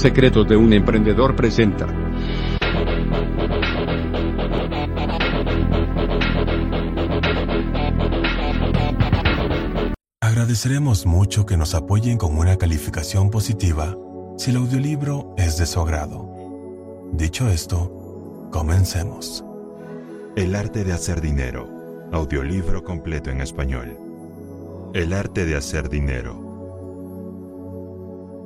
Secretos de un emprendedor presenta. Agradeceremos mucho que nos apoyen con una calificación positiva si el audiolibro es de su agrado. Dicho esto, comencemos. El arte de hacer dinero. Audiolibro completo en español. El arte de hacer dinero.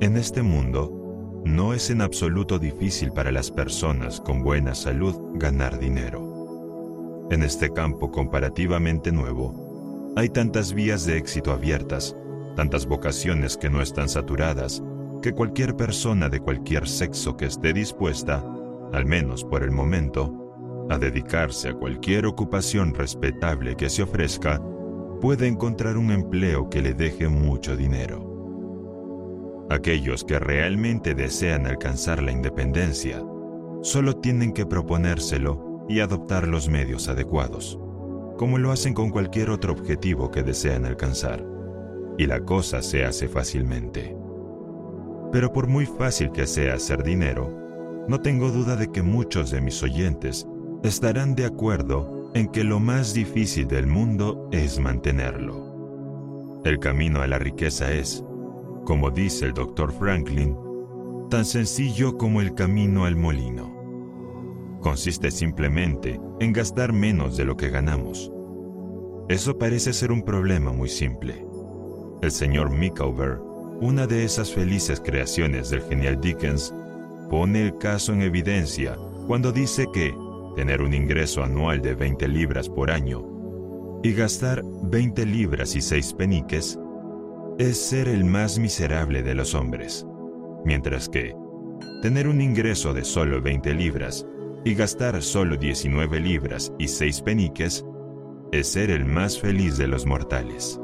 En este mundo, no es en absoluto difícil para las personas con buena salud ganar dinero. En este campo comparativamente nuevo, hay tantas vías de éxito abiertas, tantas vocaciones que no están saturadas, que cualquier persona de cualquier sexo que esté dispuesta, al menos por el momento, a dedicarse a cualquier ocupación respetable que se ofrezca, puede encontrar un empleo que le deje mucho dinero. Aquellos que realmente desean alcanzar la independencia, solo tienen que proponérselo y adoptar los medios adecuados como lo hacen con cualquier otro objetivo que desean alcanzar, y la cosa se hace fácilmente. Pero por muy fácil que sea hacer dinero, no tengo duda de que muchos de mis oyentes estarán de acuerdo en que lo más difícil del mundo es mantenerlo. El camino a la riqueza es, como dice el doctor Franklin, tan sencillo como el camino al molino consiste simplemente en gastar menos de lo que ganamos. Eso parece ser un problema muy simple. El señor Micawber, una de esas felices creaciones del genial Dickens, pone el caso en evidencia cuando dice que tener un ingreso anual de 20 libras por año y gastar 20 libras y 6 peniques es ser el más miserable de los hombres, mientras que tener un ingreso de solo 20 libras y gastar solo 19 libras y 6 peniques es ser el más feliz de los mortales.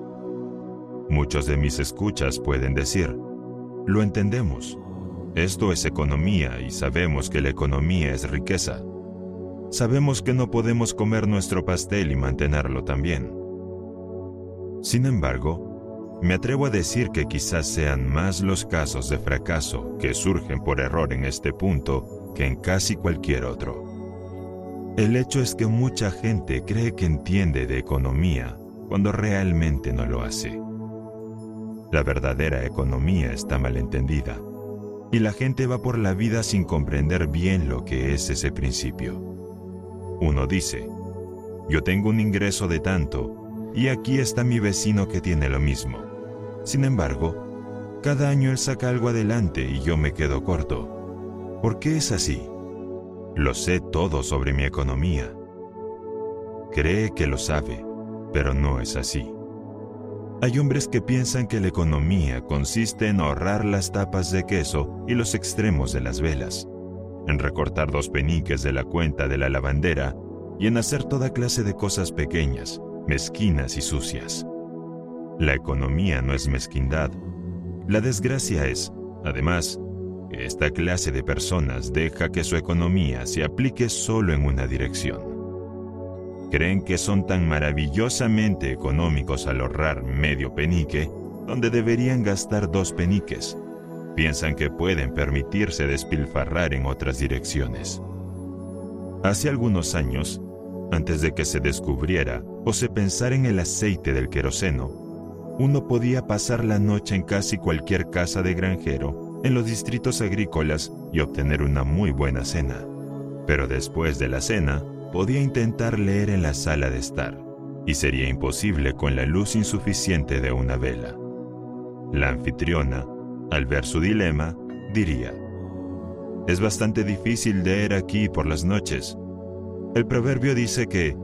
Muchos de mis escuchas pueden decir, lo entendemos, esto es economía y sabemos que la economía es riqueza. Sabemos que no podemos comer nuestro pastel y mantenerlo también. Sin embargo, me atrevo a decir que quizás sean más los casos de fracaso que surgen por error en este punto que en casi cualquier otro. El hecho es que mucha gente cree que entiende de economía cuando realmente no lo hace. La verdadera economía está mal entendida y la gente va por la vida sin comprender bien lo que es ese principio. Uno dice, yo tengo un ingreso de tanto y aquí está mi vecino que tiene lo mismo. Sin embargo, cada año él saca algo adelante y yo me quedo corto. ¿Por qué es así? Lo sé todo sobre mi economía. Cree que lo sabe, pero no es así. Hay hombres que piensan que la economía consiste en ahorrar las tapas de queso y los extremos de las velas, en recortar dos peniques de la cuenta de la lavandera y en hacer toda clase de cosas pequeñas, mezquinas y sucias. La economía no es mezquindad. La desgracia es, además, esta clase de personas deja que su economía se aplique solo en una dirección. Creen que son tan maravillosamente económicos al ahorrar medio penique, donde deberían gastar dos peniques. Piensan que pueden permitirse despilfarrar en otras direcciones. Hace algunos años, antes de que se descubriera o se pensara en el aceite del queroseno, uno podía pasar la noche en casi cualquier casa de granjero en los distritos agrícolas y obtener una muy buena cena. Pero después de la cena, podía intentar leer en la sala de estar, y sería imposible con la luz insuficiente de una vela. La anfitriona, al ver su dilema, diría, es bastante difícil leer aquí por las noches. El proverbio dice que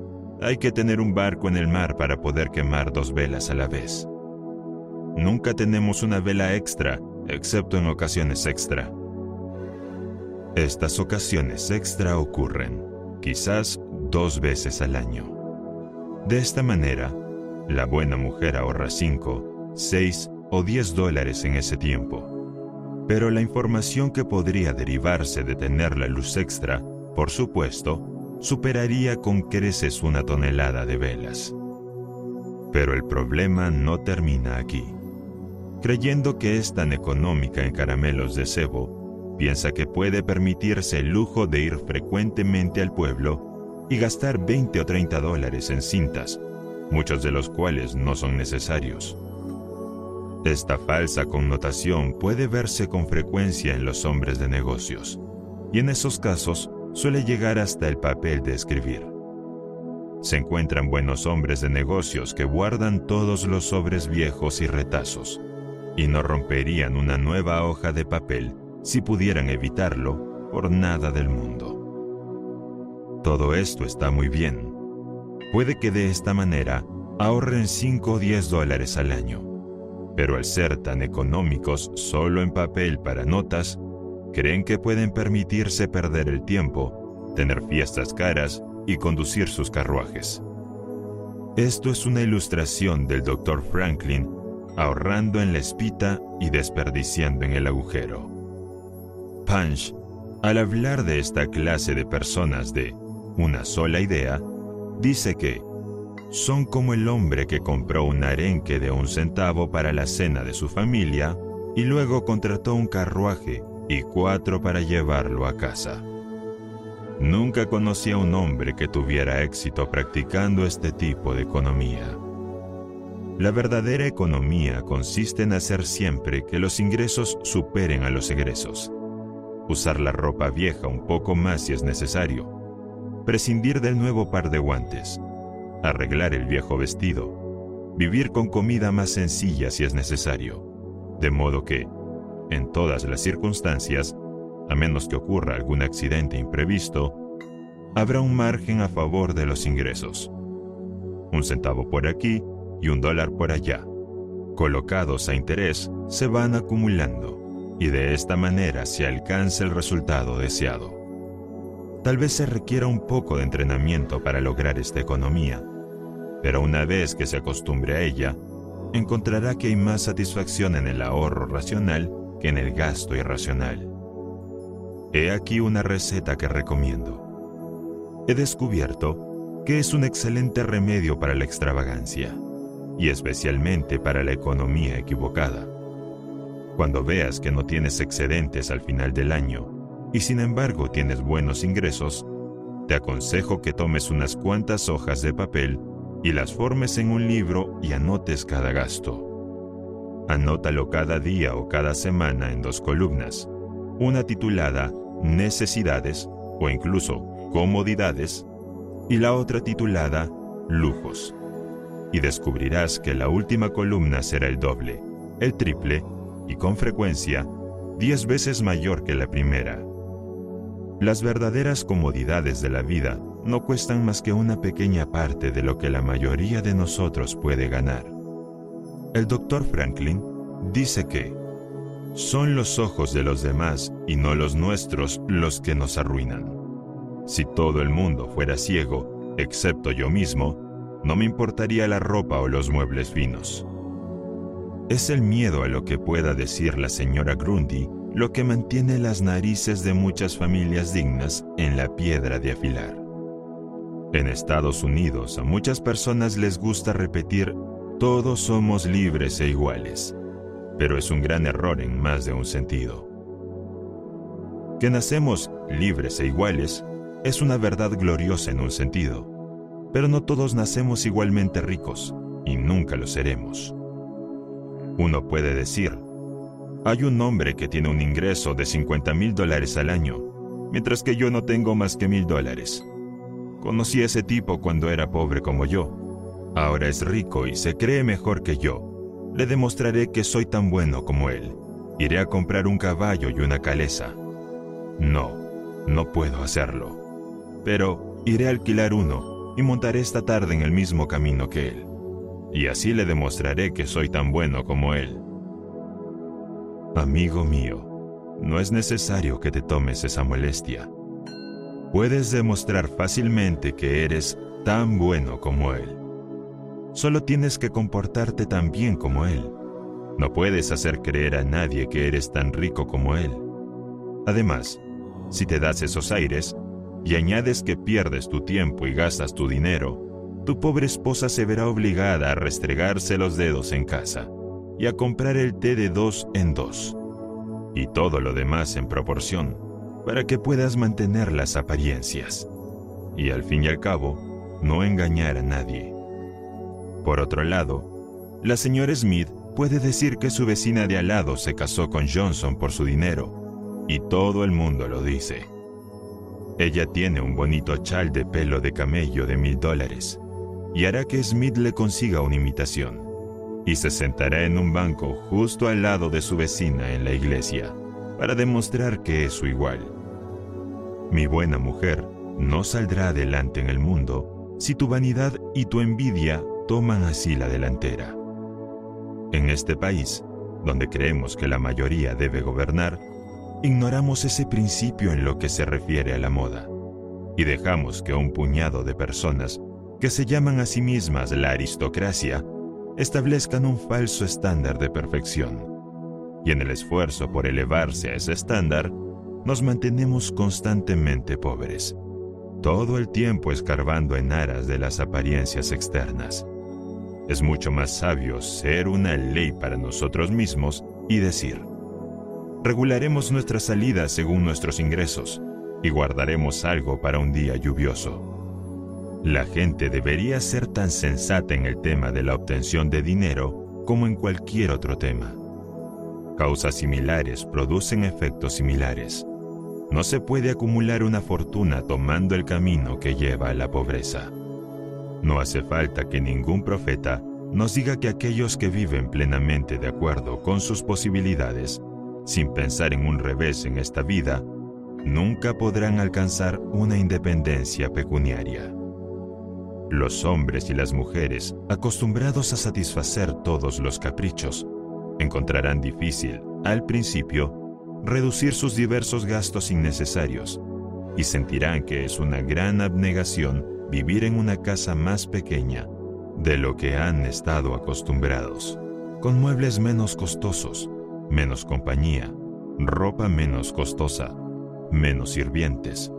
hay que tener un barco en el mar para poder quemar dos velas a la vez. Nunca tenemos una vela extra, excepto en ocasiones extra. Estas ocasiones extra ocurren, quizás dos veces al año. De esta manera, la buena mujer ahorra 5, 6 o 10 dólares en ese tiempo. Pero la información que podría derivarse de tener la luz extra, por supuesto, superaría con creces una tonelada de velas. Pero el problema no termina aquí. Creyendo que es tan económica en caramelos de cebo, piensa que puede permitirse el lujo de ir frecuentemente al pueblo y gastar 20 o 30 dólares en cintas, muchos de los cuales no son necesarios. Esta falsa connotación puede verse con frecuencia en los hombres de negocios, y en esos casos suele llegar hasta el papel de escribir. Se encuentran buenos hombres de negocios que guardan todos los sobres viejos y retazos, y no romperían una nueva hoja de papel si pudieran evitarlo por nada del mundo. Todo esto está muy bien. Puede que de esta manera ahorren 5 o 10 dólares al año, pero al ser tan económicos solo en papel para notas, creen que pueden permitirse perder el tiempo, tener fiestas caras y conducir sus carruajes. Esto es una ilustración del Dr. Franklin ahorrando en la espita y desperdiciando en el agujero. Punch, al hablar de esta clase de personas de una sola idea, dice que son como el hombre que compró un arenque de un centavo para la cena de su familia y luego contrató un carruaje y cuatro para llevarlo a casa. Nunca conocí a un hombre que tuviera éxito practicando este tipo de economía. La verdadera economía consiste en hacer siempre que los ingresos superen a los egresos. Usar la ropa vieja un poco más si es necesario. Prescindir del nuevo par de guantes. Arreglar el viejo vestido. Vivir con comida más sencilla si es necesario. De modo que, en todas las circunstancias, a menos que ocurra algún accidente imprevisto, habrá un margen a favor de los ingresos. Un centavo por aquí y un dólar por allá. Colocados a interés, se van acumulando y de esta manera se alcanza el resultado deseado. Tal vez se requiera un poco de entrenamiento para lograr esta economía, pero una vez que se acostumbre a ella, encontrará que hay más satisfacción en el ahorro racional que en el gasto irracional. He aquí una receta que recomiendo. He descubierto que es un excelente remedio para la extravagancia y especialmente para la economía equivocada. Cuando veas que no tienes excedentes al final del año y sin embargo tienes buenos ingresos, te aconsejo que tomes unas cuantas hojas de papel y las formes en un libro y anotes cada gasto. Anótalo cada día o cada semana en dos columnas, una titulada Necesidades o incluso Comodidades y la otra titulada Lujos y descubrirás que la última columna será el doble, el triple y con frecuencia diez veces mayor que la primera. Las verdaderas comodidades de la vida no cuestan más que una pequeña parte de lo que la mayoría de nosotros puede ganar. El doctor Franklin dice que son los ojos de los demás y no los nuestros los que nos arruinan. Si todo el mundo fuera ciego, excepto yo mismo, no me importaría la ropa o los muebles finos. Es el miedo a lo que pueda decir la señora Grundy lo que mantiene las narices de muchas familias dignas en la piedra de afilar. En Estados Unidos a muchas personas les gusta repetir todos somos libres e iguales, pero es un gran error en más de un sentido. Que nacemos libres e iguales es una verdad gloriosa en un sentido, pero no todos nacemos igualmente ricos y nunca lo seremos. Uno puede decir, hay un hombre que tiene un ingreso de 50 mil dólares al año, mientras que yo no tengo más que mil dólares. Conocí a ese tipo cuando era pobre como yo. Ahora es rico y se cree mejor que yo. Le demostraré que soy tan bueno como él. Iré a comprar un caballo y una caleza. No, no puedo hacerlo. Pero iré a alquilar uno y montaré esta tarde en el mismo camino que él, y así le demostraré que soy tan bueno como él. Amigo mío, no es necesario que te tomes esa molestia. Puedes demostrar fácilmente que eres tan bueno como él. Solo tienes que comportarte tan bien como él. No puedes hacer creer a nadie que eres tan rico como él. Además, si te das esos aires, y añades que pierdes tu tiempo y gastas tu dinero, tu pobre esposa se verá obligada a restregarse los dedos en casa y a comprar el té de dos en dos, y todo lo demás en proporción, para que puedas mantener las apariencias, y al fin y al cabo, no engañar a nadie. Por otro lado, la señora Smith puede decir que su vecina de al lado se casó con Johnson por su dinero, y todo el mundo lo dice. Ella tiene un bonito chal de pelo de camello de mil dólares y hará que Smith le consiga una imitación. Y se sentará en un banco justo al lado de su vecina en la iglesia para demostrar que es su igual. Mi buena mujer no saldrá adelante en el mundo si tu vanidad y tu envidia toman así la delantera. En este país, donde creemos que la mayoría debe gobernar, ignoramos ese principio en lo que se refiere a la moda y dejamos que un puñado de personas que se llaman a sí mismas la aristocracia establezcan un falso estándar de perfección. Y en el esfuerzo por elevarse a ese estándar, nos mantenemos constantemente pobres, todo el tiempo escarbando en aras de las apariencias externas. Es mucho más sabio ser una ley para nosotros mismos y decir, regularemos nuestras salidas según nuestros ingresos y guardaremos algo para un día lluvioso. La gente debería ser tan sensata en el tema de la obtención de dinero como en cualquier otro tema. Causas similares producen efectos similares. No se puede acumular una fortuna tomando el camino que lleva a la pobreza. No hace falta que ningún profeta nos diga que aquellos que viven plenamente de acuerdo con sus posibilidades sin pensar en un revés en esta vida, nunca podrán alcanzar una independencia pecuniaria. Los hombres y las mujeres, acostumbrados a satisfacer todos los caprichos, encontrarán difícil, al principio, reducir sus diversos gastos innecesarios y sentirán que es una gran abnegación vivir en una casa más pequeña de lo que han estado acostumbrados, con muebles menos costosos, menos compañía, ropa menos costosa, menos sirvientes,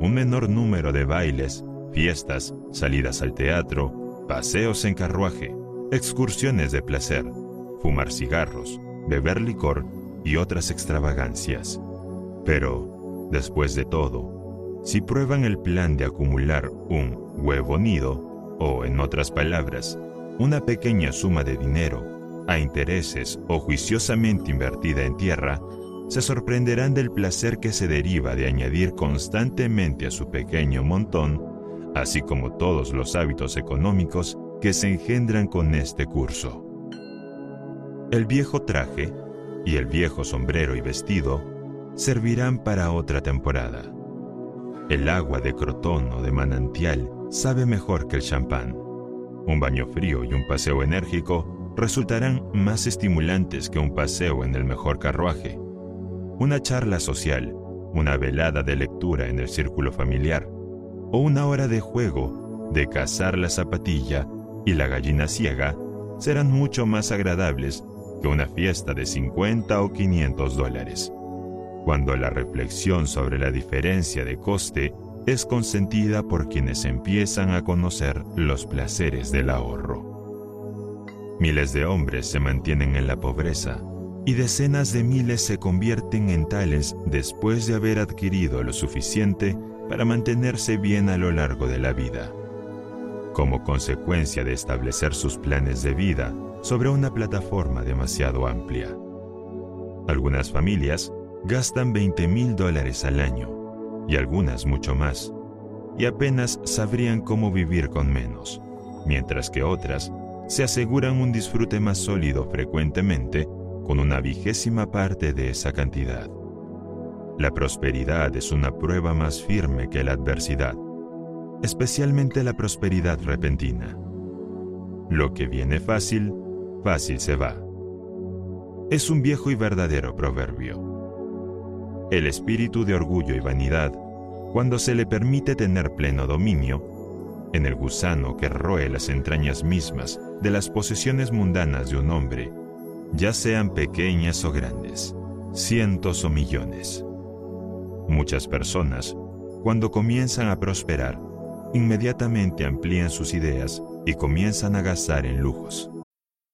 un menor número de bailes, fiestas, salidas al teatro, paseos en carruaje, excursiones de placer, fumar cigarros, beber licor y otras extravagancias. Pero, después de todo, si prueban el plan de acumular un huevo nido, o en otras palabras, una pequeña suma de dinero a intereses o juiciosamente invertida en tierra, se sorprenderán del placer que se deriva de añadir constantemente a su pequeño montón, así como todos los hábitos económicos que se engendran con este curso. El viejo traje y el viejo sombrero y vestido servirán para otra temporada. El agua de crotón o de manantial sabe mejor que el champán. Un baño frío y un paseo enérgico resultarán más estimulantes que un paseo en el mejor carruaje. Una charla social, una velada de lectura en el círculo familiar, o una hora de juego, de cazar la zapatilla y la gallina ciega, serán mucho más agradables que una fiesta de 50 o 500 dólares. Cuando la reflexión sobre la diferencia de coste es consentida por quienes empiezan a conocer los placeres del ahorro. Miles de hombres se mantienen en la pobreza y decenas de miles se convierten en tales después de haber adquirido lo suficiente para mantenerse bien a lo largo de la vida. Como consecuencia de establecer sus planes de vida sobre una plataforma demasiado amplia. Algunas familias gastan 20 mil dólares al año y algunas mucho más, y apenas sabrían cómo vivir con menos, mientras que otras se aseguran un disfrute más sólido frecuentemente con una vigésima parte de esa cantidad. La prosperidad es una prueba más firme que la adversidad, especialmente la prosperidad repentina. Lo que viene fácil, fácil se va. Es un viejo y verdadero proverbio. El espíritu de orgullo y vanidad, cuando se le permite tener pleno dominio, en el gusano que roe las entrañas mismas de las posesiones mundanas de un hombre, ya sean pequeñas o grandes, cientos o millones. Muchas personas, cuando comienzan a prosperar, inmediatamente amplían sus ideas y comienzan a gastar en lujos.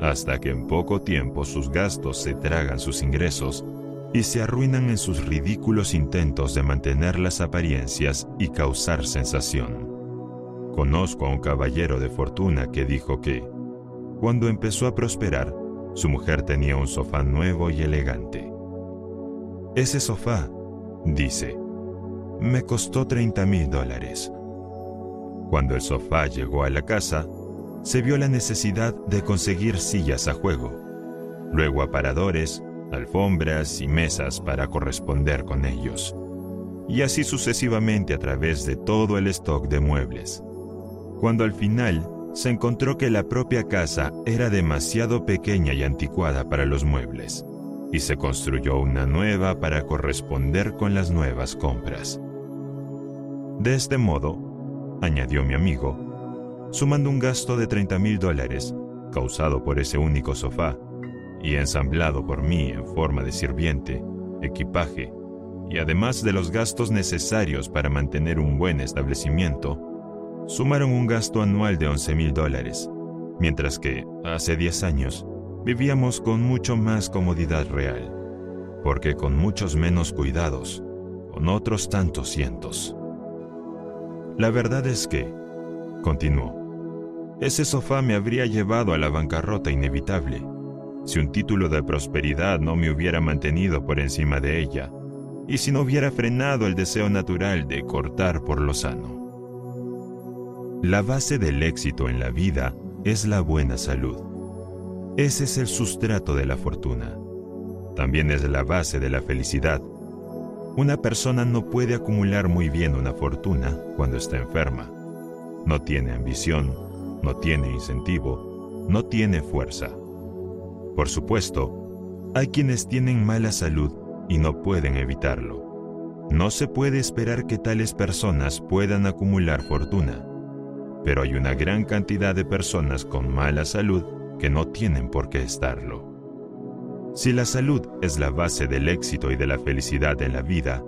Hasta que en poco tiempo sus gastos se tragan sus ingresos y se arruinan en sus ridículos intentos de mantener las apariencias y causar sensación. Conozco a un caballero de fortuna que dijo que, cuando empezó a prosperar, su mujer tenía un sofá nuevo y elegante. Ese sofá, dice, me costó 30 mil dólares. Cuando el sofá llegó a la casa, se vio la necesidad de conseguir sillas a juego, luego aparadores, alfombras y mesas para corresponder con ellos, y así sucesivamente a través de todo el stock de muebles. Cuando al final se encontró que la propia casa era demasiado pequeña y anticuada para los muebles, y se construyó una nueva para corresponder con las nuevas compras. De este modo, añadió mi amigo, sumando un gasto de 30 mil dólares causado por ese único sofá y ensamblado por mí en forma de sirviente, equipaje y además de los gastos necesarios para mantener un buen establecimiento, sumaron un gasto anual de 11 mil dólares, mientras que hace 10 años vivíamos con mucho más comodidad real, porque con muchos menos cuidados, con otros tantos cientos. La verdad es que, continuó, ese sofá me habría llevado a la bancarrota inevitable, si un título de prosperidad no me hubiera mantenido por encima de ella, y si no hubiera frenado el deseo natural de cortar por lo sano. La base del éxito en la vida es la buena salud. Ese es el sustrato de la fortuna. También es la base de la felicidad. Una persona no puede acumular muy bien una fortuna cuando está enferma no tiene ambición, no tiene incentivo, no tiene fuerza. Por supuesto, hay quienes tienen mala salud y no pueden evitarlo. No se puede esperar que tales personas puedan acumular fortuna, pero hay una gran cantidad de personas con mala salud que no tienen por qué estarlo. Si la salud es la base del éxito y de la felicidad en la vida,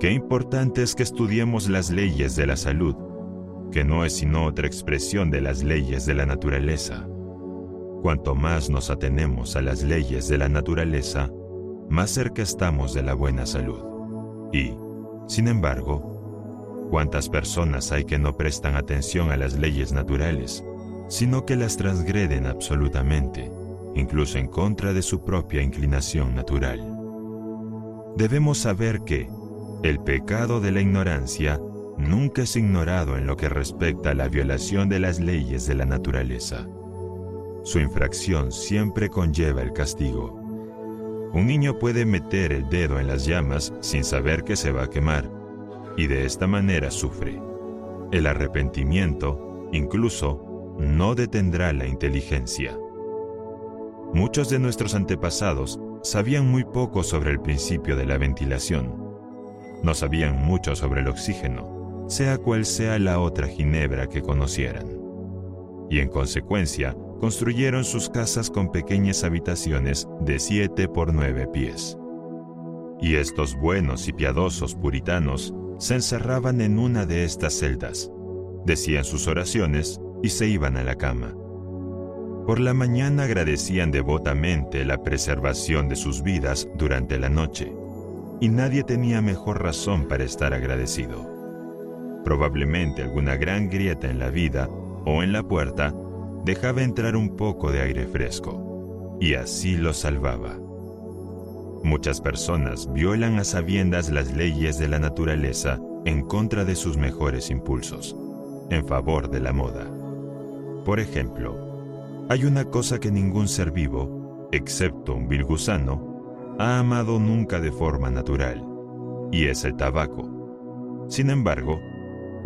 qué importante es que estudiemos las leyes de la salud que no es sino otra expresión de las leyes de la naturaleza. Cuanto más nos atenemos a las leyes de la naturaleza, más cerca estamos de la buena salud. Y, sin embargo, ¿cuántas personas hay que no prestan atención a las leyes naturales, sino que las transgreden absolutamente, incluso en contra de su propia inclinación natural? Debemos saber que el pecado de la ignorancia nunca es ignorado en lo que respecta a la violación de las leyes de la naturaleza. Su infracción siempre conlleva el castigo. Un niño puede meter el dedo en las llamas sin saber que se va a quemar, y de esta manera sufre. El arrepentimiento, incluso, no detendrá la inteligencia. Muchos de nuestros antepasados sabían muy poco sobre el principio de la ventilación. No sabían mucho sobre el oxígeno sea cual sea la otra Ginebra que conocieran. Y en consecuencia, construyeron sus casas con pequeñas habitaciones de siete por nueve pies. Y estos buenos y piadosos puritanos se encerraban en una de estas celdas, decían sus oraciones y se iban a la cama. Por la mañana agradecían devotamente la preservación de sus vidas durante la noche, y nadie tenía mejor razón para estar agradecido Probablemente alguna gran grieta en la vida o en la puerta dejaba entrar un poco de aire fresco, y así lo salvaba. Muchas personas violan a sabiendas las leyes de la naturaleza en contra de sus mejores impulsos, en favor de la moda. Por ejemplo, hay una cosa que ningún ser vivo, excepto un vil gusano, ha amado nunca de forma natural, y es el tabaco. Sin embargo,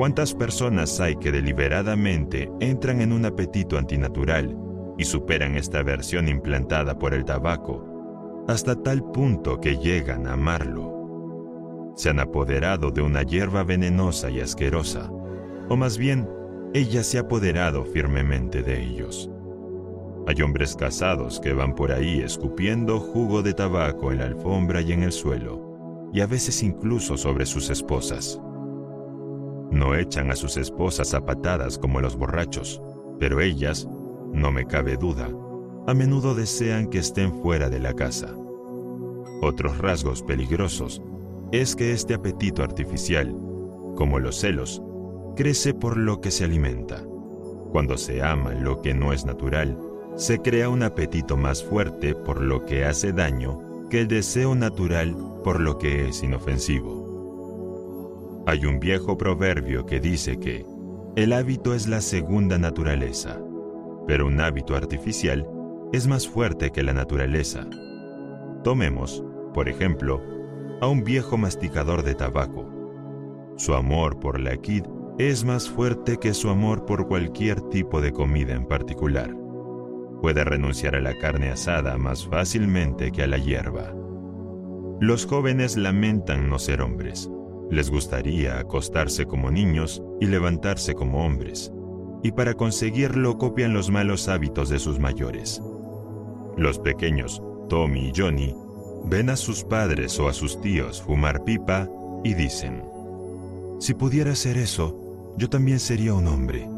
¿cuántas personas hay que deliberadamente entran en un apetito antinatural y superan esta versión implantada por el tabaco hasta tal punto que llegan a amarlo? Se han apoderado de una hierba venenosa y asquerosa, o más bien, ella se ha apoderado firmemente de ellos. Hay hombres casados que van por ahí escupiendo jugo de tabaco en la alfombra y en el suelo, y a veces incluso sobre sus esposas. No echan a sus esposas a patadas como los borrachos, pero ellas, no me cabe duda, a menudo desean que estén fuera de la casa. Otros rasgos peligrosos es que este apetito artificial, como los celos, crece por lo que se alimenta. Cuando se ama lo que no es natural, se crea un apetito más fuerte por lo que hace daño que el deseo natural por lo que es inofensivo. Hay un viejo proverbio que dice que el hábito es la segunda naturaleza, pero un hábito artificial es más fuerte que la naturaleza. Tomemos, por ejemplo, a un viejo masticador de tabaco. Su amor por la kid es más fuerte que su amor por cualquier tipo de comida en particular puede renunciar a la carne asada más fácilmente que a la hierba. Los jóvenes lamentan no ser hombres. Les gustaría acostarse como niños y levantarse como hombres, y para conseguirlo copian los malos hábitos de sus mayores. Los pequeños, Tommy y Johnny, ven a sus padres o a sus tíos fumar pipa y dicen, si pudiera hacer eso, yo también sería un hombre.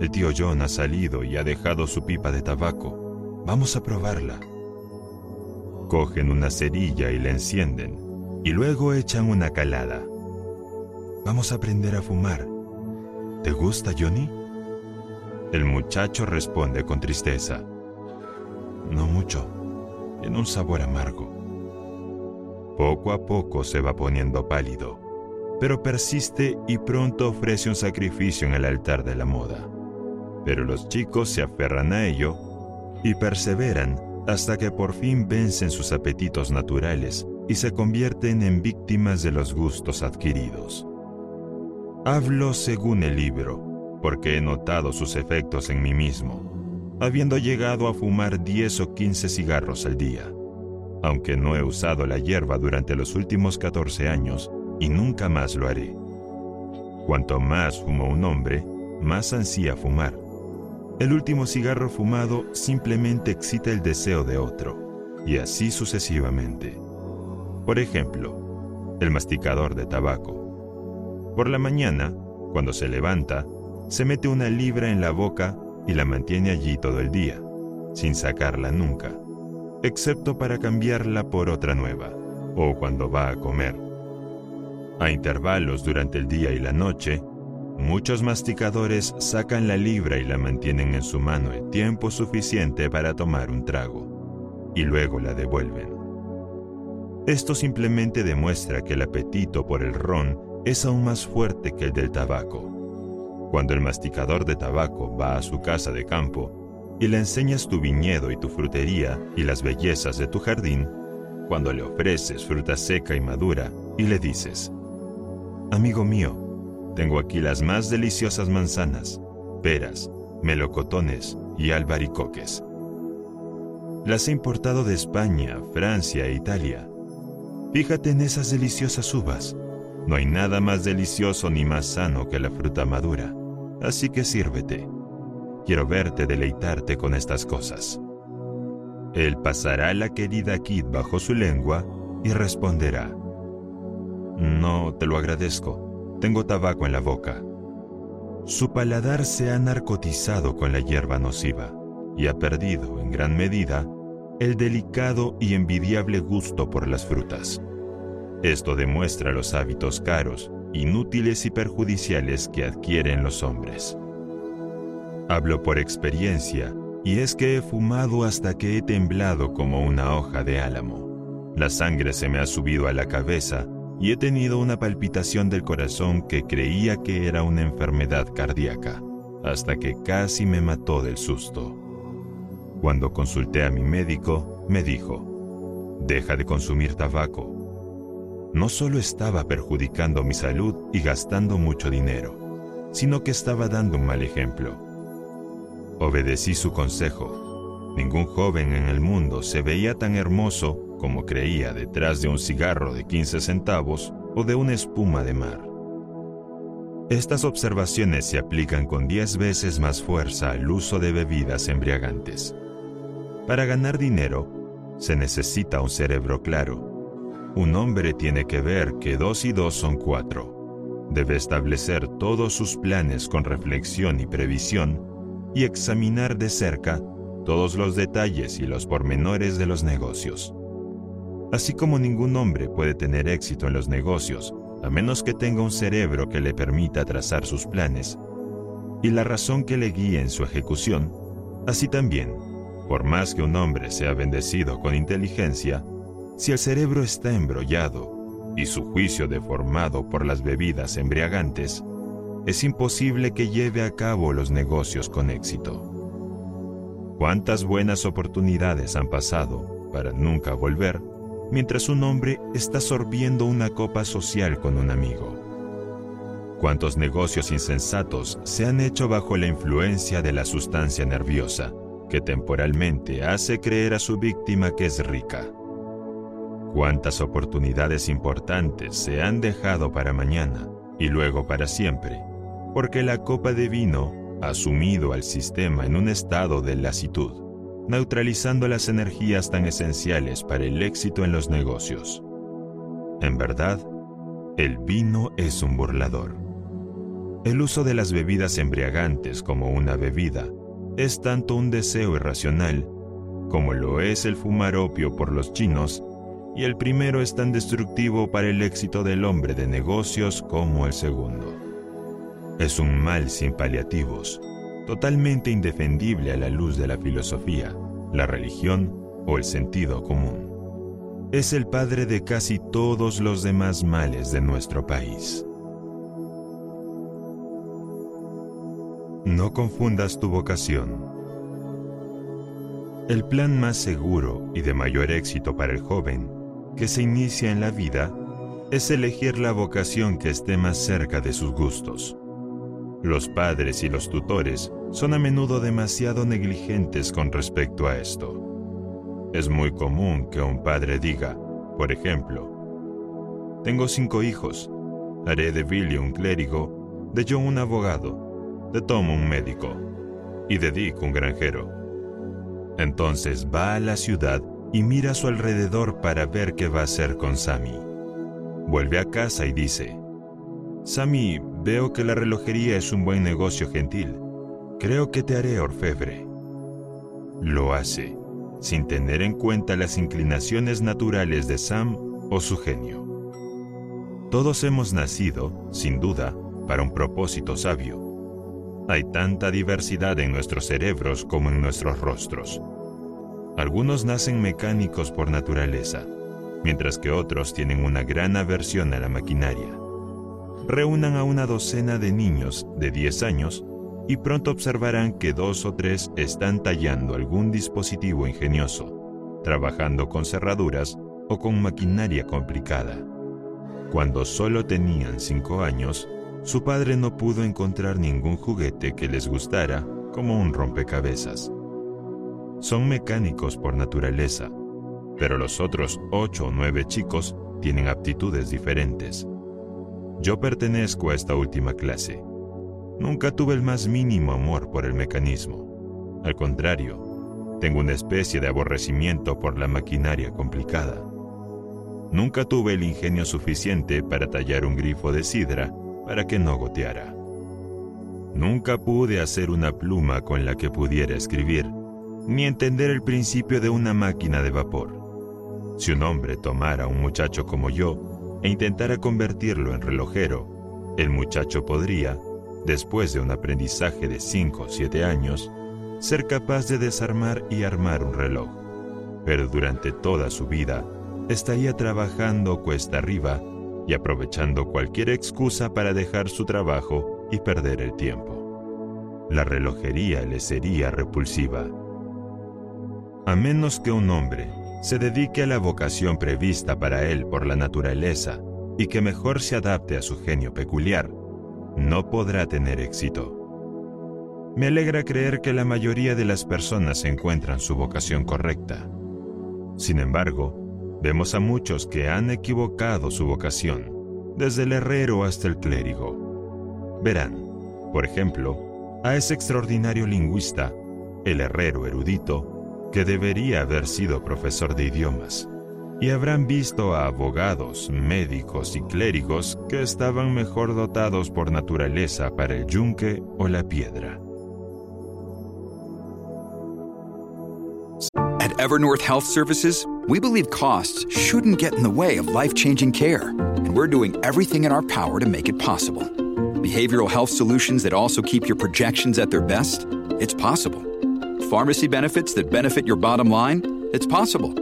El tío John ha salido y ha dejado su pipa de tabaco. Vamos a probarla. Cogen una cerilla y la encienden, y luego echan una calada. Vamos a aprender a fumar. ¿Te gusta, Johnny? El muchacho responde con tristeza. No mucho. En un sabor amargo. Poco a poco se va poniendo pálido, pero persiste y pronto ofrece un sacrificio en el altar de la moda pero los chicos se aferran a ello y perseveran hasta que por fin vencen sus apetitos naturales y se convierten en víctimas de los gustos adquiridos. Hablo según el libro, porque he notado sus efectos en mí mismo, habiendo llegado a fumar 10 o 15 cigarros al día, aunque no he usado la hierba durante los últimos 14 años y nunca más lo haré. Cuanto más fuma un hombre, más ansía fumar el último cigarro fumado simplemente excita el deseo de otro, y así sucesivamente. Por ejemplo, el masticador de tabaco. Por la mañana, cuando se levanta, se mete una libra en la boca y la mantiene allí todo el día, sin sacarla nunca, excepto para cambiarla por otra nueva, o cuando va a comer. A intervalos durante el día y la noche, Muchos masticadores sacan la libra y la mantienen en su mano el tiempo suficiente para tomar un trago, y luego la devuelven. Esto simplemente demuestra que el apetito por el ron es aún más fuerte que el del tabaco. Cuando el masticador de tabaco va a su casa de campo y le enseñas tu viñedo y tu frutería y las bellezas de tu jardín, cuando le ofreces fruta seca y madura y le dices, Amigo mío, tengo aquí las más deliciosas manzanas, peras, melocotones y albaricoques. Las he importado de España, Francia e Italia. Fíjate en esas deliciosas uvas. No hay nada más delicioso ni más sano que la fruta madura. Así que sírvete. Quiero verte deleitarte con estas cosas. Él pasará la querida Kid bajo su lengua y responderá, No, te lo agradezco tengo tabaco en la boca. Su paladar se ha narcotizado con la hierba nociva y ha perdido, en gran medida, el delicado y envidiable gusto por las frutas. Esto demuestra los hábitos caros inútiles y perjudiciales que adquieren los hombres. Hablo por experiencia, y es que he fumado hasta que he temblado como una hoja de álamo. La sangre se me ha subido a la cabeza y he tenido una palpitación del corazón que creía que era una enfermedad cardíaca, hasta que casi me mató del susto. Cuando consulté a mi médico, me dijo, deja de consumir tabaco. No solo estaba perjudicando mi salud y gastando mucho dinero, sino que estaba dando un mal ejemplo. Obedecí su consejo. Ningún joven en el mundo se veía tan hermoso como creía detrás de un cigarro de 15 centavos o de una espuma de mar. Estas observaciones se aplican con 10 veces más fuerza al uso de bebidas embriagantes. Para ganar dinero, se necesita un cerebro claro. Un hombre tiene que ver que dos y dos son cuatro. Debe establecer todos sus planes con reflexión y previsión y examinar de cerca todos los detalles y los pormenores de los negocios. Así como ningún hombre puede tener éxito en los negocios a menos que tenga un cerebro que le permita trazar sus planes y la razón que le guíe en su ejecución, así también, por más que un hombre sea bendecido con inteligencia, si el cerebro está embrollado y su juicio deformado por las bebidas embriagantes, es imposible que lleve a cabo los negocios con éxito. ¿Cuántas buenas oportunidades han pasado para nunca volver mientras un hombre está sorbiendo una copa social con un amigo. Cuántos negocios insensatos se han hecho bajo la influencia de la sustancia nerviosa, que temporalmente hace creer a su víctima que es rica. Cuántas oportunidades importantes se han dejado para mañana y luego para siempre, porque la copa de vino ha sumido al sistema en un estado de lasitud neutralizando las energías tan esenciales para el éxito en los negocios. En verdad, el vino es un burlador. El uso de las bebidas embriagantes como una bebida es tanto un deseo irracional como lo es el fumar opio por los chinos, y el primero es tan destructivo para el éxito del hombre de negocios como el segundo. Es un mal sin paliativos, totalmente indefendible a la luz de la filosofía, la religión o el sentido común. Es el padre de casi todos los demás males de nuestro país. No confundas tu vocación. El plan más seguro y de mayor éxito para el joven que se inicia en la vida es elegir la vocación que esté más cerca de sus gustos. Los padres y los tutores son a menudo demasiado negligentes con respecto a esto. Es muy común que un padre diga, por ejemplo, tengo cinco hijos, haré de Billy un clérigo, de John un abogado, de Tom un médico y de Dick un granjero. Entonces va a la ciudad y mira a su alrededor para ver qué va a hacer con Sammy. Vuelve a casa y dice, Sammy, veo que la relojería es un buen negocio gentil. Creo que te haré orfebre. Lo hace, sin tener en cuenta las inclinaciones naturales de Sam o su genio. Todos hemos nacido, sin duda, para un propósito sabio. Hay tanta diversidad en nuestros cerebros como en nuestros rostros. Algunos nacen mecánicos por naturaleza, mientras que otros tienen una gran aversión a la maquinaria reúnan a una docena de niños de 10 años y pronto observarán que dos o tres están tallando algún dispositivo ingenioso, trabajando con cerraduras o con maquinaria complicada. Cuando solo tenían 5 años, su padre no pudo encontrar ningún juguete que les gustara como un rompecabezas. Son mecánicos por naturaleza, pero los otros 8 o 9 chicos tienen aptitudes diferentes. Yo pertenezco a esta última clase. Nunca tuve el más mínimo amor por el mecanismo. Al contrario, tengo una especie de aborrecimiento por la maquinaria complicada. Nunca tuve el ingenio suficiente para tallar un grifo de sidra para que no goteara. Nunca pude hacer una pluma con la que pudiera escribir, ni entender el principio de una máquina de vapor. Si un hombre tomara a un muchacho como yo e intentara convertirlo en relojero, El muchacho podría, después de un aprendizaje de 5 o 7 años, ser capaz de desarmar y armar un reloj, pero durante toda su vida estaría trabajando cuesta arriba y aprovechando cualquier excusa para dejar su trabajo y perder el tiempo. La relojería le sería repulsiva. A menos que un hombre se dedique a la vocación prevista para él por la naturaleza y que mejor se adapte a su genio peculiar, no podrá tener éxito. Me alegra creer que la mayoría de las personas encuentran su vocación correcta. Sin embargo, vemos a muchos que han equivocado su vocación, desde el herrero hasta el clérigo. Verán, por ejemplo, a ese extraordinario lingüista, el herrero erudito, que debería haber sido profesor de idiomas, y habrán visto a abogados, médicos y clérigos que estaban mejor dotados por naturaleza para el yunque o la piedra. At Evernorth Health Services, we believe costs shouldn't get in the way of life-changing care, and we're doing everything in our power to make it possible. Behavioral health solutions that also keep your projections at their best? It's possible. Pharmacy benefits that benefit your bottom line? It's possible.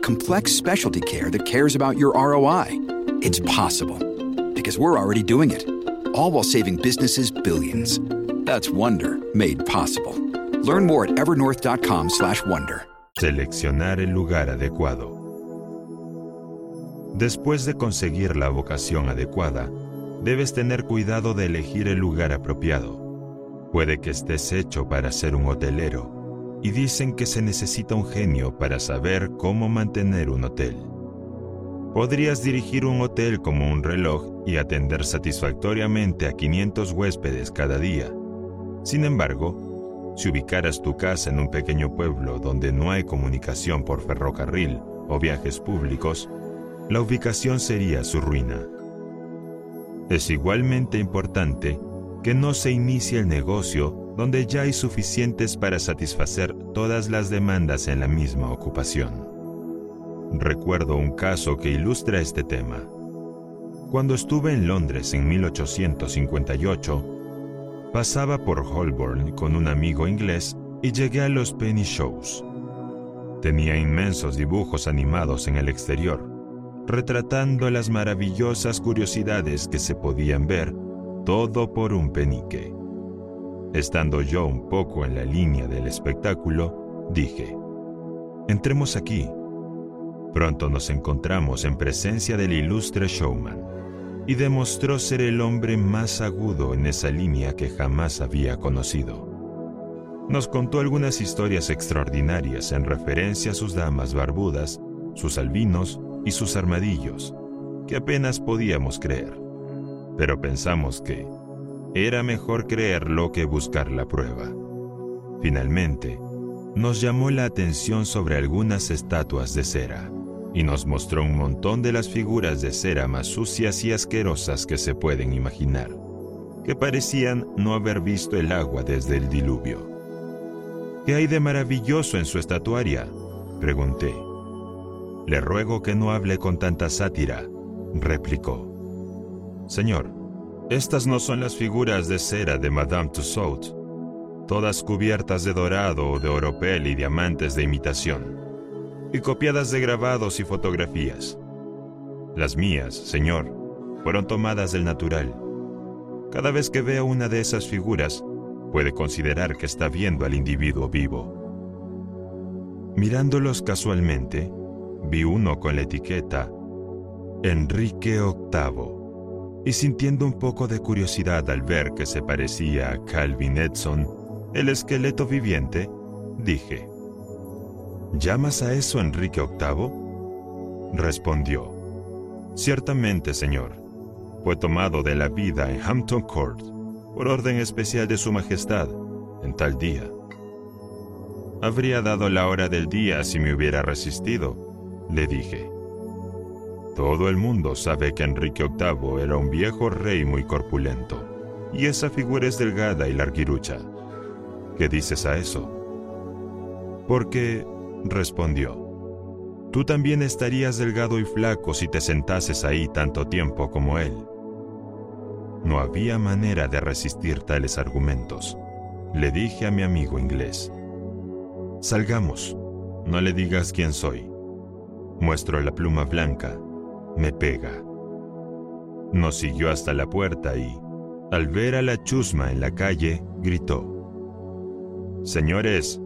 Complex specialty care that cares about your ROI? It's possible. Because we're already doing it. All while saving businesses billions. That's Wonder made possible. Learn more at evernorth.com/wonder. Seleccionar el lugar adecuado. Después de conseguir la vocación adecuada, debes tener cuidado de elegir el lugar apropiado. Puede que estés hecho para ser un hotelero, y dicen que se necesita un genio para saber cómo mantener un hotel. Podrías dirigir un hotel como un reloj y atender satisfactoriamente a 500 huéspedes cada día. Sin embargo, si ubicaras tu casa en un pequeño pueblo donde no hay comunicación por ferrocarril o viajes públicos, la ubicación sería su ruina. Es igualmente importante que no se inicie el negocio donde ya hay suficientes para satisfacer todas las demandas en la misma ocupación. Recuerdo un caso que ilustra este tema. Cuando estuve en Londres en 1858, Pasaba por Holborn con un amigo inglés y llegué a los penny shows. Tenía inmensos dibujos animados en el exterior, retratando las maravillosas curiosidades que se podían ver, todo por un penique. Estando yo un poco en la línea del espectáculo, dije, entremos aquí. Pronto nos encontramos en presencia del ilustre showman y demostró ser el hombre más agudo en esa línea que jamás había conocido. Nos contó algunas historias extraordinarias en referencia a sus damas barbudas, sus albinos y sus armadillos, que apenas podíamos creer. Pero pensamos que era mejor creerlo que buscar la prueba. Finalmente, nos llamó la atención sobre algunas estatuas de cera y nos mostró un montón de las figuras de cera más sucias y asquerosas que se pueden imaginar, que parecían no haber visto el agua desde el diluvio. ¿Qué hay de maravilloso en su estatuaria? pregunté. Le ruego que no hable con tanta sátira, replicó. Señor, estas no son las figuras de cera de Madame Tussaud, todas cubiertas de dorado o de oropel y diamantes de imitación y copiadas de grabados y fotografías. Las mías, Señor, fueron tomadas del natural. Cada vez que veo una de esas figuras, puede considerar que está viendo al individuo vivo. Mirándolos casualmente, vi uno con la etiqueta Enrique VIII y sintiendo un poco de curiosidad al ver que se parecía a Calvin Edson, el esqueleto viviente, dije, ¿Llamas a eso Enrique VIII? Respondió, Ciertamente, señor. Fue tomado de la vida en Hampton Court por orden especial de Su Majestad en tal día. Habría dado la hora del día si me hubiera resistido, le dije. Todo el mundo sabe que Enrique VIII era un viejo rey muy corpulento, y esa figura es delgada y larguirucha. ¿Qué dices a eso? Porque respondió. Tú también estarías delgado y flaco si te sentases ahí tanto tiempo como él. No había manera de resistir tales argumentos. Le dije a mi amigo inglés, Salgamos, no le digas quién soy. Muestro la pluma blanca, me pega. Nos siguió hasta la puerta y, al ver a la chusma en la calle, gritó, Señores,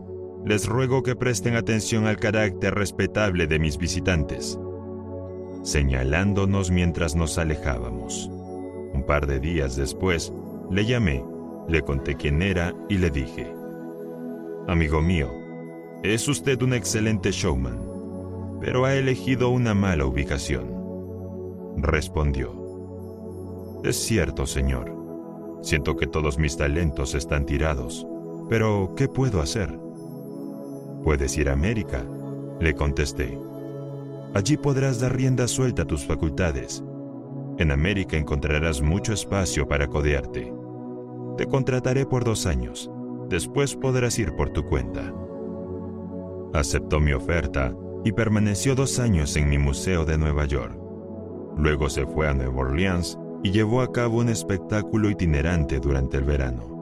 les ruego que presten atención al carácter respetable de mis visitantes, señalándonos mientras nos alejábamos. Un par de días después, le llamé, le conté quién era y le dije, Amigo mío, es usted un excelente showman, pero ha elegido una mala ubicación. Respondió, Es cierto, señor. Siento que todos mis talentos están tirados, pero ¿qué puedo hacer? Puedes ir a América, le contesté. Allí podrás dar rienda suelta a tus facultades. En América encontrarás mucho espacio para codearte. Te contrataré por dos años. Después podrás ir por tu cuenta. Aceptó mi oferta y permaneció dos años en mi museo de Nueva York. Luego se fue a Nueva Orleans y llevó a cabo un espectáculo itinerante durante el verano.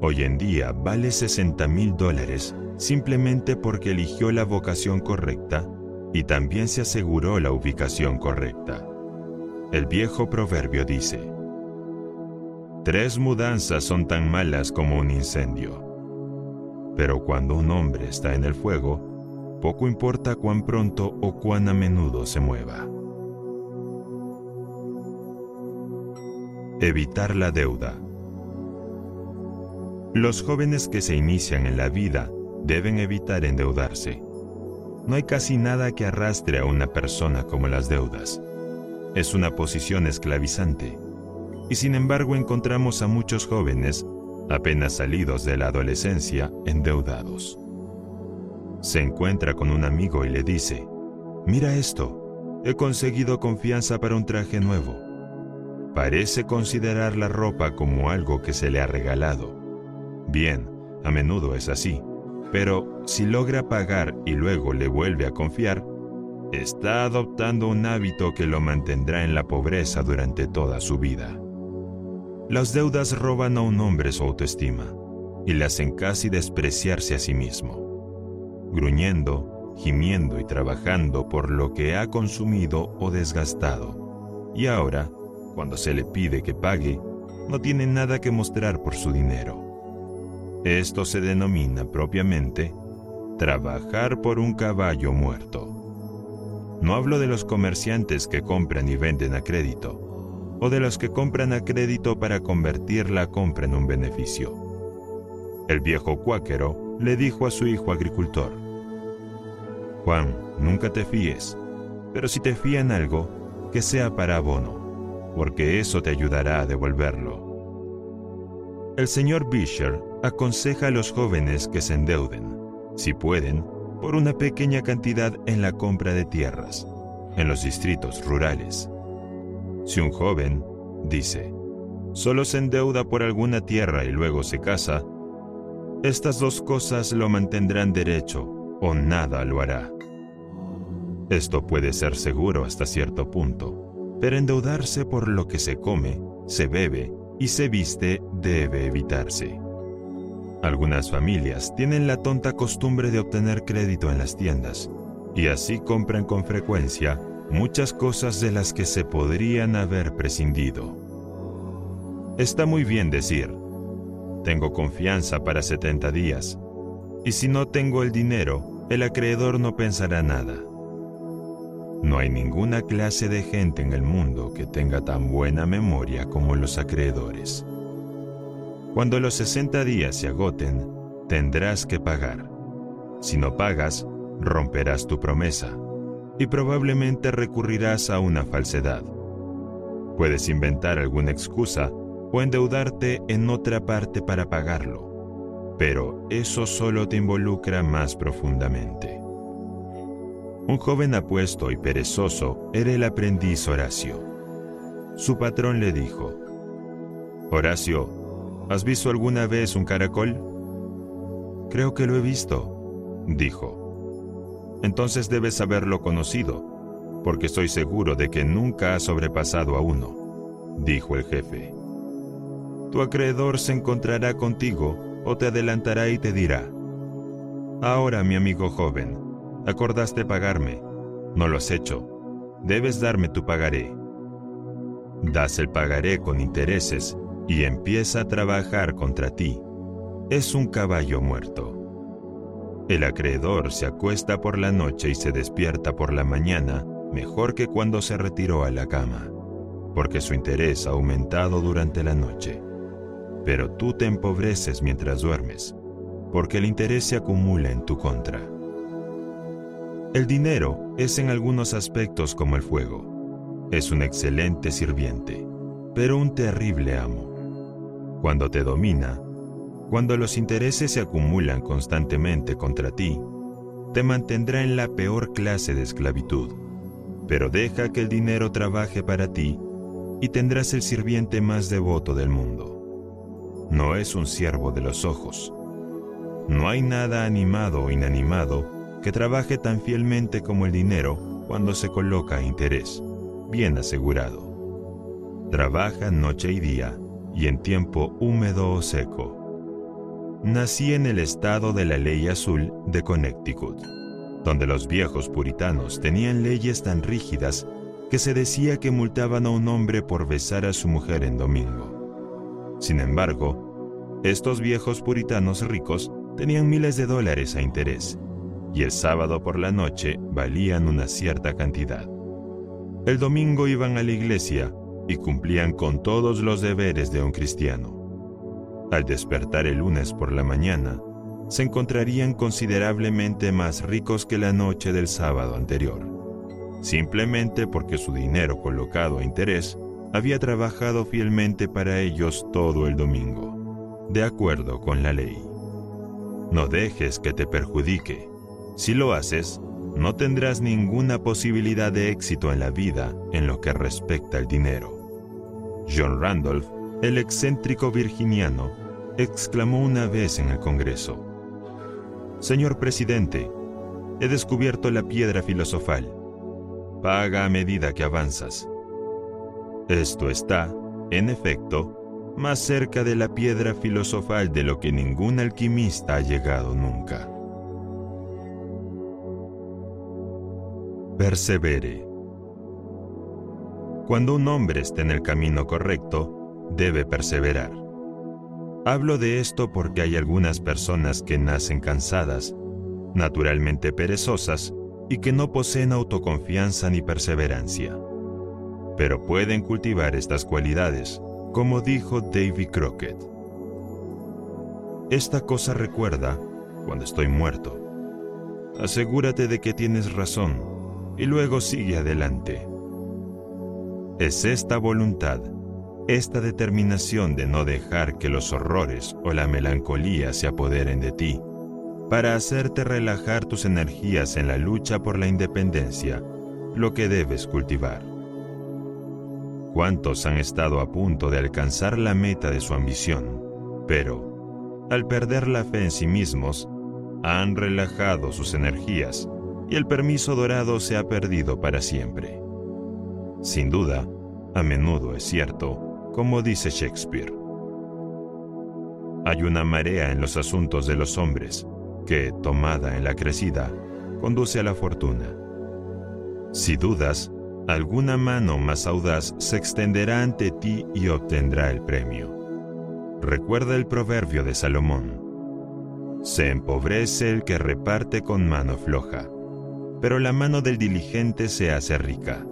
Hoy en día vale 60 mil dólares simplemente porque eligió la vocación correcta y también se aseguró la ubicación correcta. El viejo proverbio dice, Tres mudanzas son tan malas como un incendio. Pero cuando un hombre está en el fuego, poco importa cuán pronto o cuán a menudo se mueva. Evitar la deuda. Los jóvenes que se inician en la vida deben evitar endeudarse. No hay casi nada que arrastre a una persona como las deudas. Es una posición esclavizante. Y sin embargo encontramos a muchos jóvenes, apenas salidos de la adolescencia, endeudados. Se encuentra con un amigo y le dice, mira esto, he conseguido confianza para un traje nuevo. Parece considerar la ropa como algo que se le ha regalado. Bien, a menudo es así. Pero si logra pagar y luego le vuelve a confiar, está adoptando un hábito que lo mantendrá en la pobreza durante toda su vida. Las deudas roban a un hombre su autoestima y le hacen casi despreciarse a sí mismo, gruñendo, gimiendo y trabajando por lo que ha consumido o desgastado. Y ahora, cuando se le pide que pague, no tiene nada que mostrar por su dinero. Esto se denomina propiamente trabajar por un caballo muerto. No hablo de los comerciantes que compran y venden a crédito, o de los que compran a crédito para convertir la compra en un beneficio. El viejo cuáquero le dijo a su hijo agricultor, Juan, nunca te fíes, pero si te fían algo, que sea para abono, porque eso te ayudará a devolverlo. El señor Bisher aconseja a los jóvenes que se endeuden, si pueden, por una pequeña cantidad en la compra de tierras, en los distritos rurales. Si un joven, dice, solo se endeuda por alguna tierra y luego se casa, estas dos cosas lo mantendrán derecho o nada lo hará. Esto puede ser seguro hasta cierto punto, pero endeudarse por lo que se come, se bebe y se viste debe evitarse. Algunas familias tienen la tonta costumbre de obtener crédito en las tiendas y así compran con frecuencia muchas cosas de las que se podrían haber prescindido. Está muy bien decir, tengo confianza para 70 días, y si no tengo el dinero, el acreedor no pensará nada. No hay ninguna clase de gente en el mundo que tenga tan buena memoria como los acreedores. Cuando los 60 días se agoten, tendrás que pagar. Si no pagas, romperás tu promesa y probablemente recurrirás a una falsedad. Puedes inventar alguna excusa o endeudarte en otra parte para pagarlo, pero eso solo te involucra más profundamente. Un joven apuesto y perezoso era el aprendiz Horacio. Su patrón le dijo, Horacio, ¿has visto alguna vez un caracol? Creo que lo he visto, dijo. Entonces debes haberlo conocido, porque estoy seguro de que nunca has sobrepasado a uno. dijo el jefe. Tu acreedor se encontrará contigo o te adelantará y te dirá, Ahora, mi amigo joven, acordaste pagarme, no lo has hecho, debes darme tu pagaré. Das el pagaré con intereses y empieza a trabajar contra ti. Es un caballo muerto. El acreedor se acuesta por la noche y se despierta por la mañana mejor que cuando se retiró a la cama, porque su interés ha aumentado durante la noche. Pero tú te empobreces mientras duermes, porque el interés se acumula en tu contra. El dinero es en algunos aspectos como el fuego. Es un excelente sirviente, pero un terrible amo. Cuando te domina, cuando los intereses se acumulan constantemente contra ti, te mantendrá en la peor clase de esclavitud. Pero deja que el dinero trabaje para ti y tendrás el sirviente más devoto del mundo. No es un siervo de los ojos. No hay nada animado o inanimado que trabaje tan fielmente como el dinero cuando se coloca a interés, bien asegurado. Trabaja noche y día y en tiempo húmedo o seco. Nací en el estado de la ley azul de Connecticut, donde los viejos puritanos tenían leyes tan rígidas que se decía que multaban a un hombre por besar a su mujer en domingo. Sin embargo, estos viejos puritanos ricos tenían miles de dólares a interés y el sábado por la noche valían una cierta cantidad. El domingo iban a la iglesia y cumplían con todos los deberes de un cristiano. Al despertar el lunes por la mañana, se encontrarían considerablemente más ricos que la noche del sábado anterior, simplemente porque su dinero colocado a interés había trabajado fielmente para ellos todo el domingo, de acuerdo con la ley. No dejes que te perjudique si lo haces, no tendrás ninguna posibilidad de éxito en la vida en lo que respecta al dinero. John Randolph, el excéntrico virginiano, exclamó una vez en el Congreso, Señor presidente, he descubierto la piedra filosofal. Paga a medida que avanzas. Esto está, en efecto, más cerca de la piedra filosofal de lo que ningún alquimista ha llegado nunca. Persevere. Cuando un hombre esté en el camino correcto, debe perseverar. Hablo de esto porque hay algunas personas que nacen cansadas, naturalmente perezosas y que no poseen autoconfianza ni perseverancia. Pero pueden cultivar estas cualidades, como dijo Davy Crockett. Esta cosa recuerda cuando estoy muerto. Asegúrate de que tienes razón y luego sigue adelante. Es esta voluntad, esta determinación de no dejar que los horrores o la melancolía se apoderen de ti, para hacerte relajar tus energías en la lucha por la independencia, lo que debes cultivar. ¿Cuántos han estado a punto de alcanzar la meta de su ambición, pero, al perder la fe en sí mismos, han relajado sus energías y el permiso dorado se ha perdido para siempre. Sin duda, a menudo es cierto, como dice Shakespeare. Hay una marea en los asuntos de los hombres que, tomada en la crecida, conduce a la fortuna. Si dudas, alguna mano más audaz se extenderá ante ti y obtendrá el premio. Recuerda el proverbio de Salomón. Se empobrece el que reparte con mano floja pero la mano del diligente se hace rica.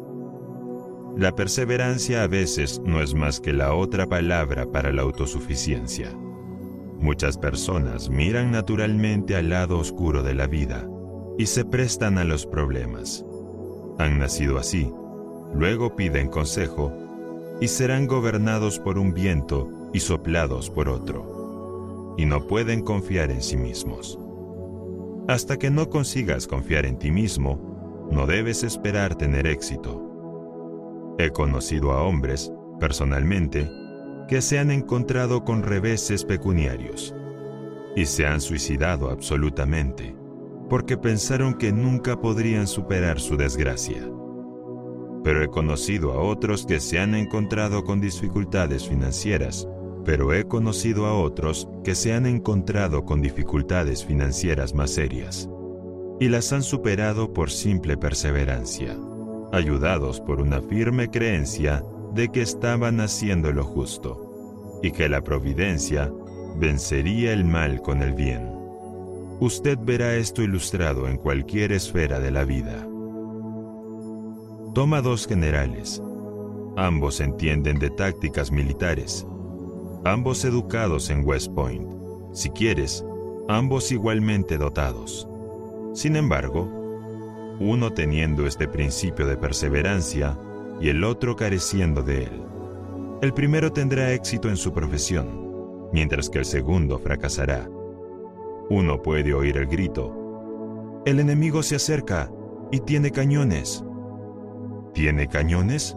La perseverancia a veces no es más que la otra palabra para la autosuficiencia. Muchas personas miran naturalmente al lado oscuro de la vida y se prestan a los problemas. Han nacido así, luego piden consejo y serán gobernados por un viento y soplados por otro, y no pueden confiar en sí mismos. Hasta que no consigas confiar en ti mismo, no debes esperar tener éxito. He conocido a hombres, personalmente, que se han encontrado con reveses pecuniarios y se han suicidado absolutamente porque pensaron que nunca podrían superar su desgracia. pero he conocido a otros que se han encontrado con dificultades financieras, pero he conocido a otros que se han encontrado con dificultades financieras más serias y las han superado por simple perseverancia, ayudados por una firme creencia de que estaban haciendo lo justo y que la providencia vencería el mal con el bien. Usted verá esto ilustrado en cualquier esfera de la vida. Toma dos generales. Ambos entienden de tácticas militares. Ambos educados en West Point. Si quieres, ambos igualmente dotados. Sin embargo, uno teniendo este principio de perseverancia y el otro careciendo de él. El primero tendrá éxito en su profesión, mientras que el segundo fracasará. Uno puede oír el grito. El enemigo se acerca y tiene cañones. ¿Tiene cañones?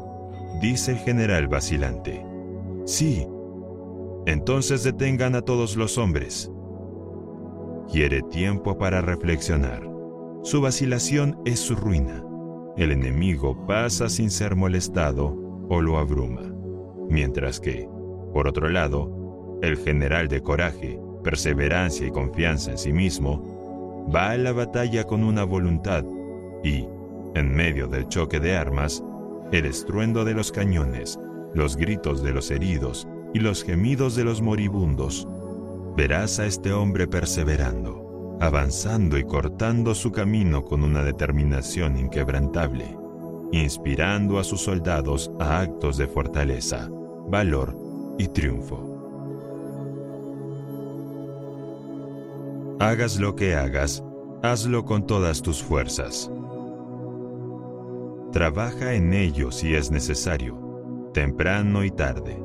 Dice el general vacilante. Sí. Entonces detengan a todos los hombres. Quiere tiempo para reflexionar. Su vacilación es su ruina. El enemigo pasa sin ser molestado o lo abruma. Mientras que, por otro lado, el general de coraje perseverancia y confianza en sí mismo, va a la batalla con una voluntad y, en medio del choque de armas, el estruendo de los cañones, los gritos de los heridos y los gemidos de los moribundos, verás a este hombre perseverando, avanzando y cortando su camino con una determinación inquebrantable, inspirando a sus soldados a actos de fortaleza, valor y triunfo. Hagas lo que hagas, hazlo con todas tus fuerzas. Trabaja en ello si es necesario, temprano y tarde,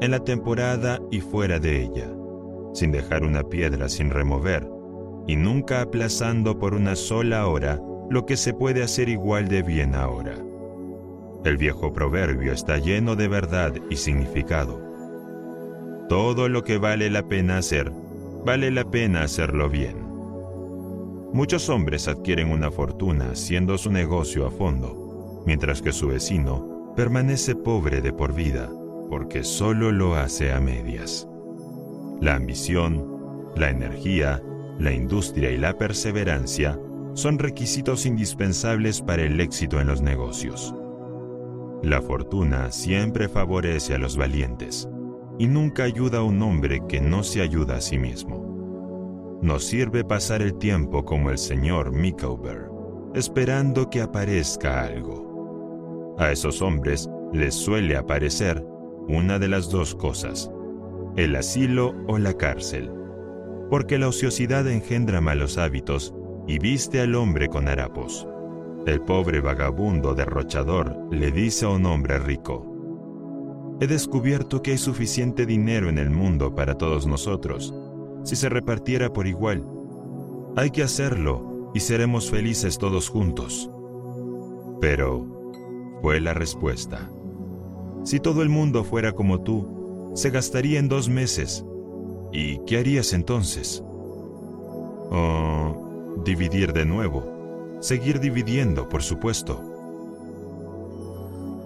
en la temporada y fuera de ella, sin dejar una piedra sin remover, y nunca aplazando por una sola hora lo que se puede hacer igual de bien ahora. El viejo proverbio está lleno de verdad y significado. Todo lo que vale la pena hacer, vale la pena hacerlo bien. Muchos hombres adquieren una fortuna haciendo su negocio a fondo, mientras que su vecino permanece pobre de por vida porque solo lo hace a medias. La ambición, la energía, la industria y la perseverancia son requisitos indispensables para el éxito en los negocios. La fortuna siempre favorece a los valientes y nunca ayuda a un hombre que no se ayuda a sí mismo. Nos sirve pasar el tiempo como el señor Micawber, esperando que aparezca algo. A esos hombres les suele aparecer una de las dos cosas, el asilo o la cárcel, porque la ociosidad engendra malos hábitos y viste al hombre con harapos. El pobre vagabundo derrochador le dice a un hombre rico, He descubierto que hay suficiente dinero en el mundo para todos nosotros, si se repartiera por igual. Hay que hacerlo y seremos felices todos juntos. Pero, fue la respuesta. Si todo el mundo fuera como tú, se gastaría en dos meses. ¿Y qué harías entonces? Oh, dividir de nuevo. Seguir dividiendo, por supuesto.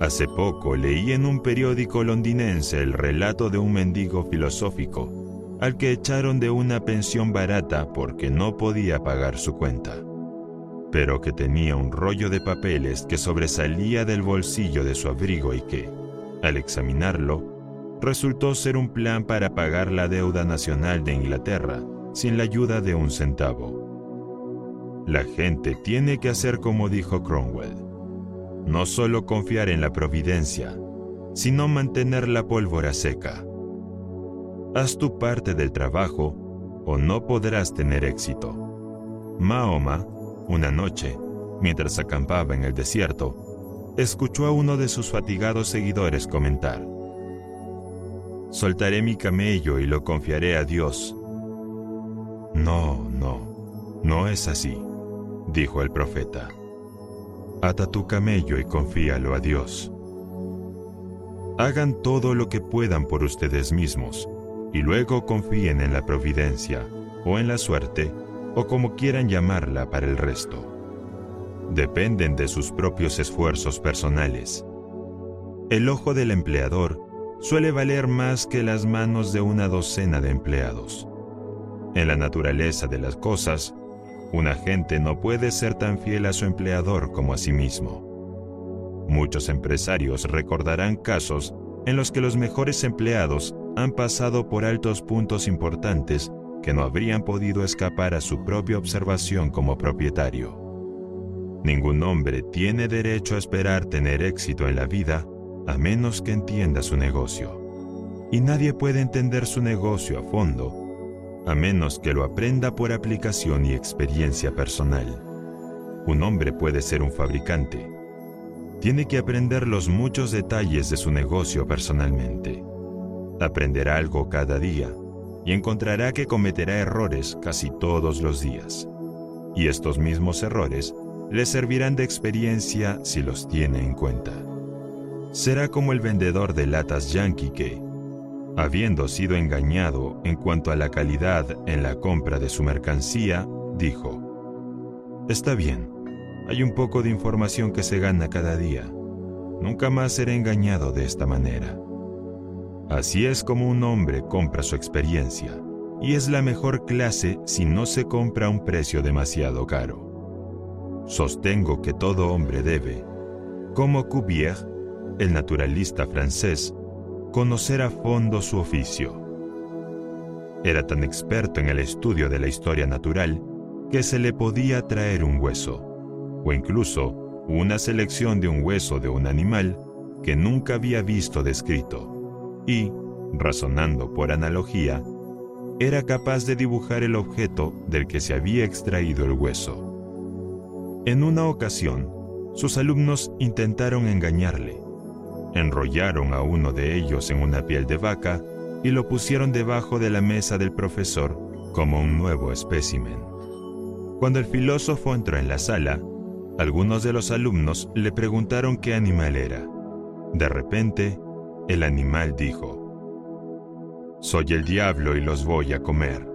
Hace poco leí en un periódico londinense el relato de un mendigo filosófico al que echaron de una pensión barata porque no podía pagar su cuenta, pero que tenía un rollo de papeles que sobresalía del bolsillo de su abrigo y que, al examinarlo, resultó ser un plan para pagar la deuda nacional de Inglaterra sin la ayuda de un centavo. La gente tiene que hacer como dijo Cromwell no solo confiar en la providencia, sino mantener la pólvora seca. Haz tu parte del trabajo o no podrás tener éxito. Mahoma, una noche, mientras acampaba en el desierto, escuchó a uno de sus fatigados seguidores comentar, Soltaré mi camello y lo confiaré a Dios. No, no, no es así, dijo el profeta. Ata tu camello y confíalo a Dios. Hagan todo lo que puedan por ustedes mismos y luego confíen en la providencia o en la suerte o como quieran llamarla para el resto. Dependen de sus propios esfuerzos personales. El ojo del empleador suele valer más que las manos de una docena de empleados. En la naturaleza de las cosas, un agente no puede ser tan fiel a su empleador como a sí mismo. Muchos empresarios recordarán casos en los que los mejores empleados han pasado por altos puntos importantes que no habrían podido escapar a su propia observación como propietario. Ningún hombre tiene derecho a esperar tener éxito en la vida a menos que entienda su negocio. Y nadie puede entender su negocio a fondo a menos que lo aprenda por aplicación y experiencia personal. Un hombre puede ser un fabricante. Tiene que aprender los muchos detalles de su negocio personalmente. Aprenderá algo cada día y encontrará que cometerá errores casi todos los días. Y estos mismos errores le servirán de experiencia si los tiene en cuenta. Será como el vendedor de latas yankee que, habiendo sido engañado en cuanto a la calidad en la compra de su mercancía, dijo, Está bien, hay un poco de información que se gana cada día. Nunca más seré engañado de esta manera. Así es como un hombre compra su experiencia, y es la mejor clase si no se compra a un precio demasiado caro. Sostengo que todo hombre debe, como Cuvier, el naturalista francés, conocer a fondo su oficio. Era tan experto en el estudio de la historia natural que se le podía traer un hueso, o incluso una selección de un hueso de un animal que nunca había visto descrito, y, razonando por analogía, era capaz de dibujar el objeto del que se había extraído el hueso. En una ocasión, sus alumnos intentaron engañarle, Enrollaron a uno de ellos en una piel de vaca y lo pusieron debajo de la mesa del profesor como un nuevo espécimen. Cuando el filósofo entró en la sala, algunos de los alumnos le preguntaron qué animal era. De repente, el animal dijo, Soy el diablo y los voy a comer.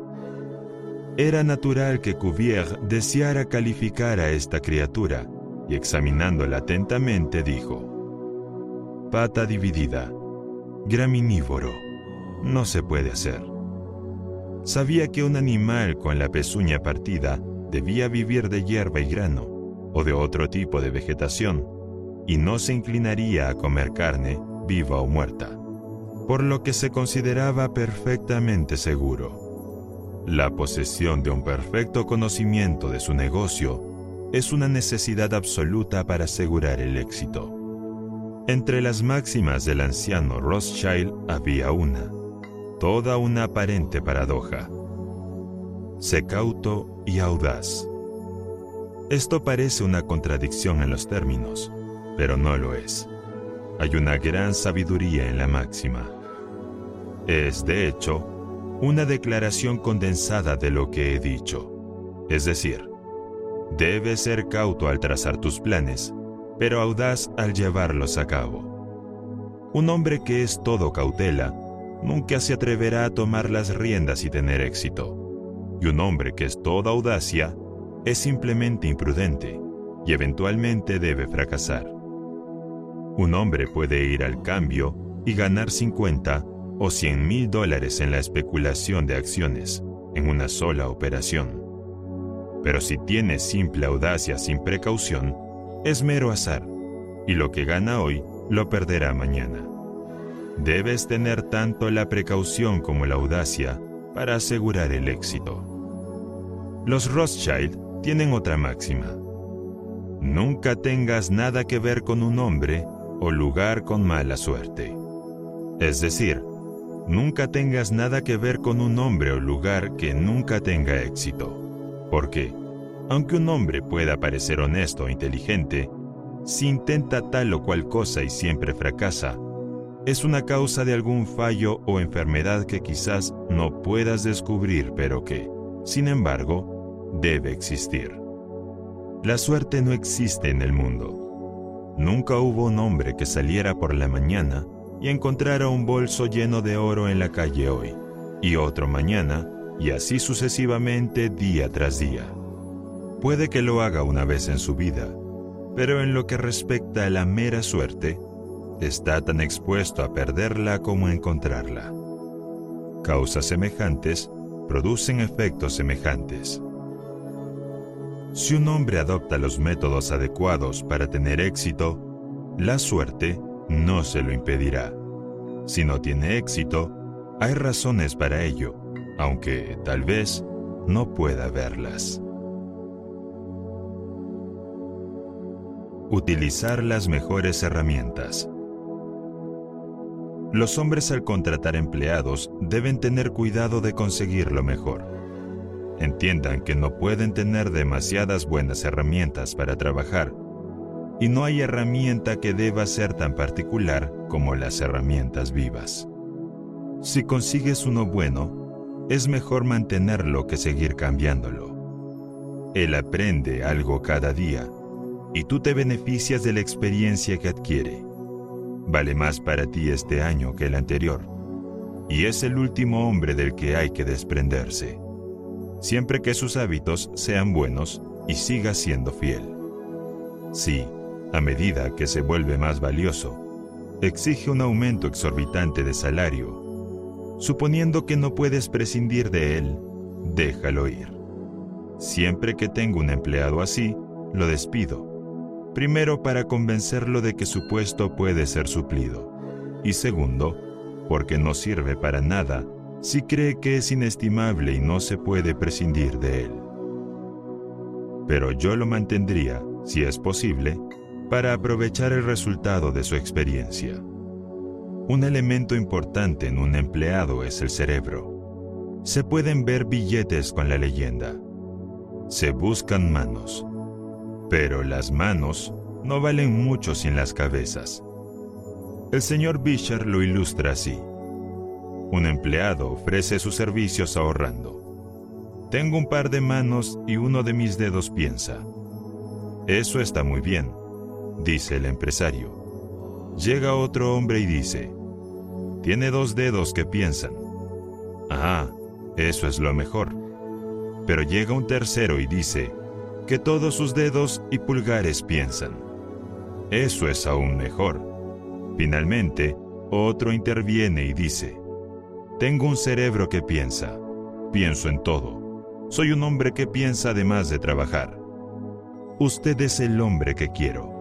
Era natural que Cuvier deseara calificar a esta criatura, y examinándola atentamente dijo, Pata dividida. Graminívoro. No se puede hacer. Sabía que un animal con la pezuña partida debía vivir de hierba y grano, o de otro tipo de vegetación, y no se inclinaría a comer carne, viva o muerta, por lo que se consideraba perfectamente seguro. La posesión de un perfecto conocimiento de su negocio es una necesidad absoluta para asegurar el éxito. Entre las máximas del anciano Rothschild había una, toda una aparente paradoja. Sé cauto y audaz. Esto parece una contradicción en los términos, pero no lo es. Hay una gran sabiduría en la máxima. Es, de hecho, una declaración condensada de lo que he dicho. Es decir, debes ser cauto al trazar tus planes pero audaz al llevarlos a cabo. Un hombre que es todo cautela, nunca se atreverá a tomar las riendas y tener éxito. Y un hombre que es toda audacia, es simplemente imprudente y eventualmente debe fracasar. Un hombre puede ir al cambio y ganar 50 o 100 mil dólares en la especulación de acciones en una sola operación. Pero si tiene simple audacia sin precaución, es mero azar, y lo que gana hoy lo perderá mañana. Debes tener tanto la precaución como la audacia para asegurar el éxito. Los Rothschild tienen otra máxima. Nunca tengas nada que ver con un hombre o lugar con mala suerte. Es decir, nunca tengas nada que ver con un hombre o lugar que nunca tenga éxito. Porque, aunque un hombre pueda parecer honesto o inteligente, si intenta tal o cual cosa y siempre fracasa, es una causa de algún fallo o enfermedad que quizás no puedas descubrir, pero que, sin embargo, debe existir. La suerte no existe en el mundo. Nunca hubo un hombre que saliera por la mañana y encontrara un bolso lleno de oro en la calle hoy, y otro mañana, y así sucesivamente día tras día. Puede que lo haga una vez en su vida, pero en lo que respecta a la mera suerte, está tan expuesto a perderla como a encontrarla. Causas semejantes producen efectos semejantes. Si un hombre adopta los métodos adecuados para tener éxito, la suerte no se lo impedirá. Si no tiene éxito, hay razones para ello, aunque tal vez no pueda verlas. Utilizar las mejores herramientas. Los hombres al contratar empleados deben tener cuidado de conseguir lo mejor. Entiendan que no pueden tener demasiadas buenas herramientas para trabajar y no hay herramienta que deba ser tan particular como las herramientas vivas. Si consigues uno bueno, es mejor mantenerlo que seguir cambiándolo. Él aprende algo cada día y tú te beneficias de la experiencia que adquiere. Vale más para ti este año que el anterior, y es el último hombre del que hay que desprenderse, siempre que sus hábitos sean buenos y siga siendo fiel. Sí, a medida que se vuelve más valioso, exige un aumento exorbitante de salario. Suponiendo que no puedes prescindir de él, déjalo ir. Siempre que tengo un empleado así, lo despido Primero, para convencerlo de que su puesto puede ser suplido. Y segundo, porque no sirve para nada si cree que es inestimable y no se puede prescindir de él. Pero yo lo mantendría, si es posible, para aprovechar el resultado de su experiencia. Un elemento importante en un empleado es el cerebro. Se pueden ver billetes con la leyenda. Se buscan manos. Pero las manos no valen mucho sin las cabezas. El señor Bisher lo ilustra así. Un empleado ofrece sus servicios ahorrando. Tengo un par de manos y uno de mis dedos piensa. Eso está muy bien, dice el empresario. Llega otro hombre y dice, tiene dos dedos que piensan. Ah, eso es lo mejor. Pero llega un tercero y dice, que todos sus dedos y pulgares piensan. Eso es aún mejor. Finalmente, otro interviene y dice, tengo un cerebro que piensa, pienso en todo, soy un hombre que piensa además de trabajar. Usted es el hombre que quiero,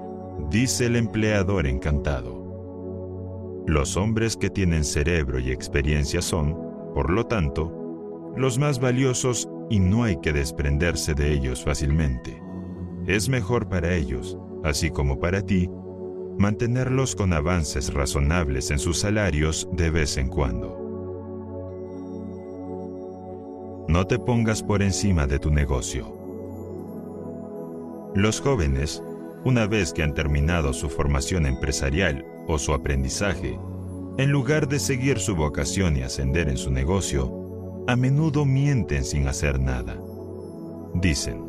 dice el empleador encantado. Los hombres que tienen cerebro y experiencia son, por lo tanto, los más valiosos y no hay que desprenderse de ellos fácilmente. Es mejor para ellos, así como para ti, mantenerlos con avances razonables en sus salarios de vez en cuando. No te pongas por encima de tu negocio. Los jóvenes, una vez que han terminado su formación empresarial o su aprendizaje, en lugar de seguir su vocación y ascender en su negocio, a menudo mienten sin hacer nada. Dicen,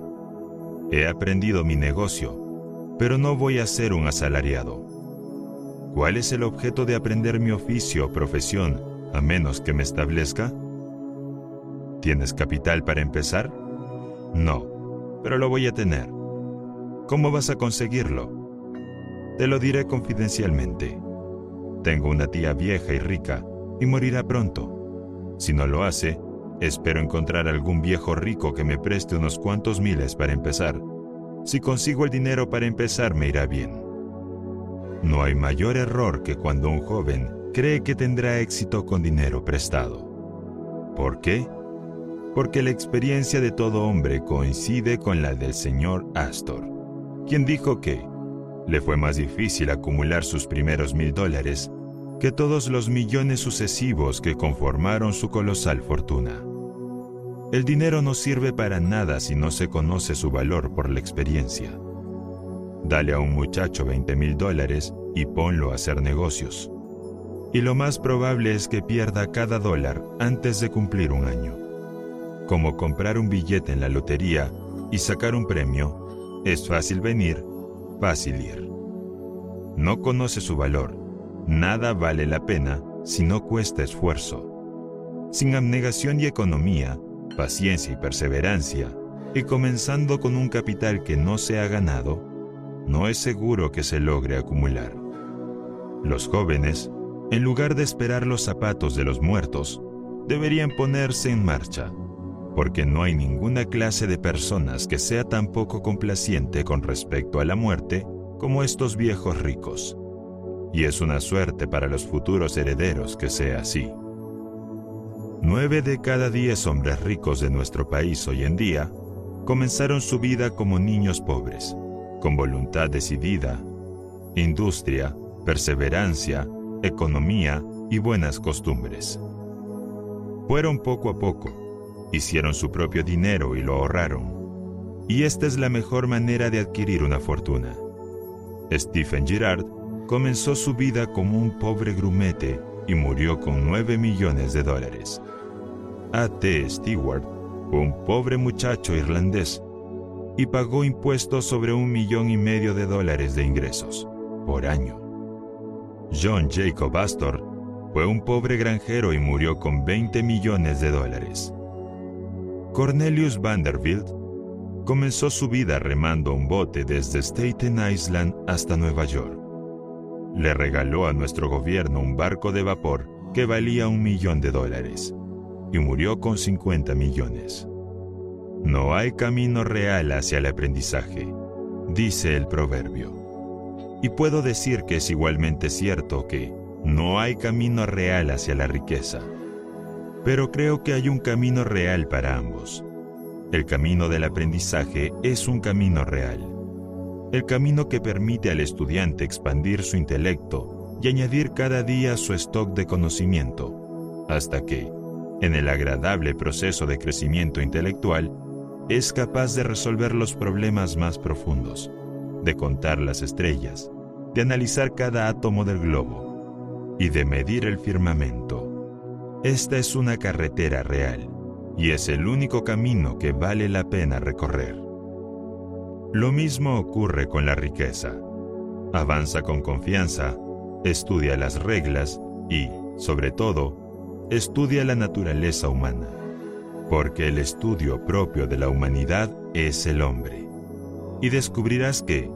he aprendido mi negocio, pero no voy a ser un asalariado. ¿Cuál es el objeto de aprender mi oficio o profesión a menos que me establezca? ¿Tienes capital para empezar? No, pero lo voy a tener. ¿Cómo vas a conseguirlo? Te lo diré confidencialmente. Tengo una tía vieja y rica y morirá pronto. Si no lo hace, Espero encontrar algún viejo rico que me preste unos cuantos miles para empezar. Si consigo el dinero para empezar me irá bien. No hay mayor error que cuando un joven cree que tendrá éxito con dinero prestado. ¿Por qué? Porque la experiencia de todo hombre coincide con la del señor Astor, quien dijo que le fue más difícil acumular sus primeros mil dólares que todos los millones sucesivos que conformaron su colosal fortuna. El dinero no sirve para nada si no se conoce su valor por la experiencia. Dale a un muchacho 20 mil dólares y ponlo a hacer negocios. Y lo más probable es que pierda cada dólar antes de cumplir un año. Como comprar un billete en la lotería y sacar un premio, es fácil venir, fácil ir. No conoce su valor Nada vale la pena si no cuesta esfuerzo. Sin abnegación y economía, paciencia y perseverancia, y comenzando con un capital que no se ha ganado, no es seguro que se logre acumular. Los jóvenes, en lugar de esperar los zapatos de los muertos, deberían ponerse en marcha, porque no hay ninguna clase de personas que sea tan poco complaciente con respecto a la muerte como estos viejos ricos. Y es una suerte para los futuros herederos que sea así. Nueve de cada diez hombres ricos de nuestro país hoy en día comenzaron su vida como niños pobres, con voluntad decidida, industria, perseverancia, economía y buenas costumbres. Fueron poco a poco, hicieron su propio dinero y lo ahorraron. Y esta es la mejor manera de adquirir una fortuna. Stephen Girard comenzó su vida como un pobre grumete y murió con 9 millones de dólares. A.T. Stewart fue un pobre muchacho irlandés y pagó impuestos sobre un millón y medio de dólares de ingresos por año. John Jacob Astor fue un pobre granjero y murió con 20 millones de dólares. Cornelius Vanderbilt comenzó su vida remando un bote desde Staten Island hasta Nueva York. Le regaló a nuestro gobierno un barco de vapor que valía un millón de dólares y murió con 50 millones. No hay camino real hacia el aprendizaje, dice el proverbio. Y puedo decir que es igualmente cierto que no hay camino real hacia la riqueza. Pero creo que hay un camino real para ambos. El camino del aprendizaje es un camino real. El camino que permite al estudiante expandir su intelecto y añadir cada día su stock de conocimiento, hasta que, en el agradable proceso de crecimiento intelectual, es capaz de resolver los problemas más profundos, de contar las estrellas, de analizar cada átomo del globo y de medir el firmamento. Esta es una carretera real y es el único camino que vale la pena recorrer. Lo mismo ocurre con la riqueza. Avanza con confianza, estudia las reglas y, sobre todo, estudia la naturaleza humana porque el estudio propio de la humanidad es el hombre. Y descubrirás que,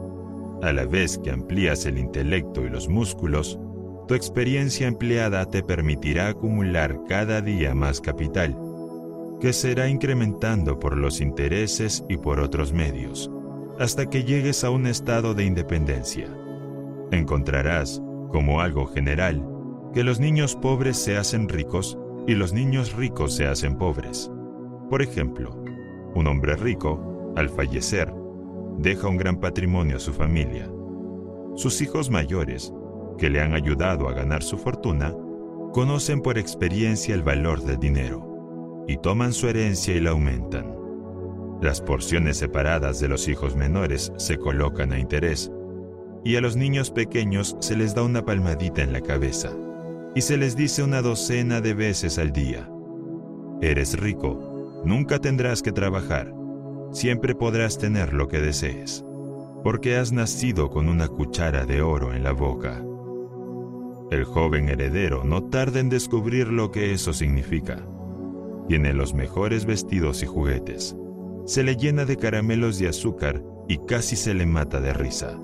a la vez que amplías el intelecto y los músculos, tu experiencia empleada te permitirá acumular cada día más capital, que será incrementando por los intereses y por otros medios, hasta que llegues a un estado de independencia. Encontrarás, como algo general, que los niños pobres se hacen ricos y los niños ricos se hacen pobres. Por ejemplo, un hombre rico, al fallecer, deja un gran patrimonio a su familia. Sus hijos mayores, que le han ayudado a ganar su fortuna, conocen por experiencia el valor del dinero y toman su herencia y la aumentan. Las porciones separadas de los hijos menores se colocan a interés y a los niños pequeños se les da una palmadita en la cabeza y se les dice una docena de veces al día, eres rico, Nunca tendrás que trabajar, siempre podrás tener lo que desees, porque has nacido con una cuchara de oro en la boca. El joven heredero no tarda en descubrir lo que eso significa. Tiene los mejores vestidos y juguetes. Se le llena de caramelos de azúcar y casi se le mata de risa.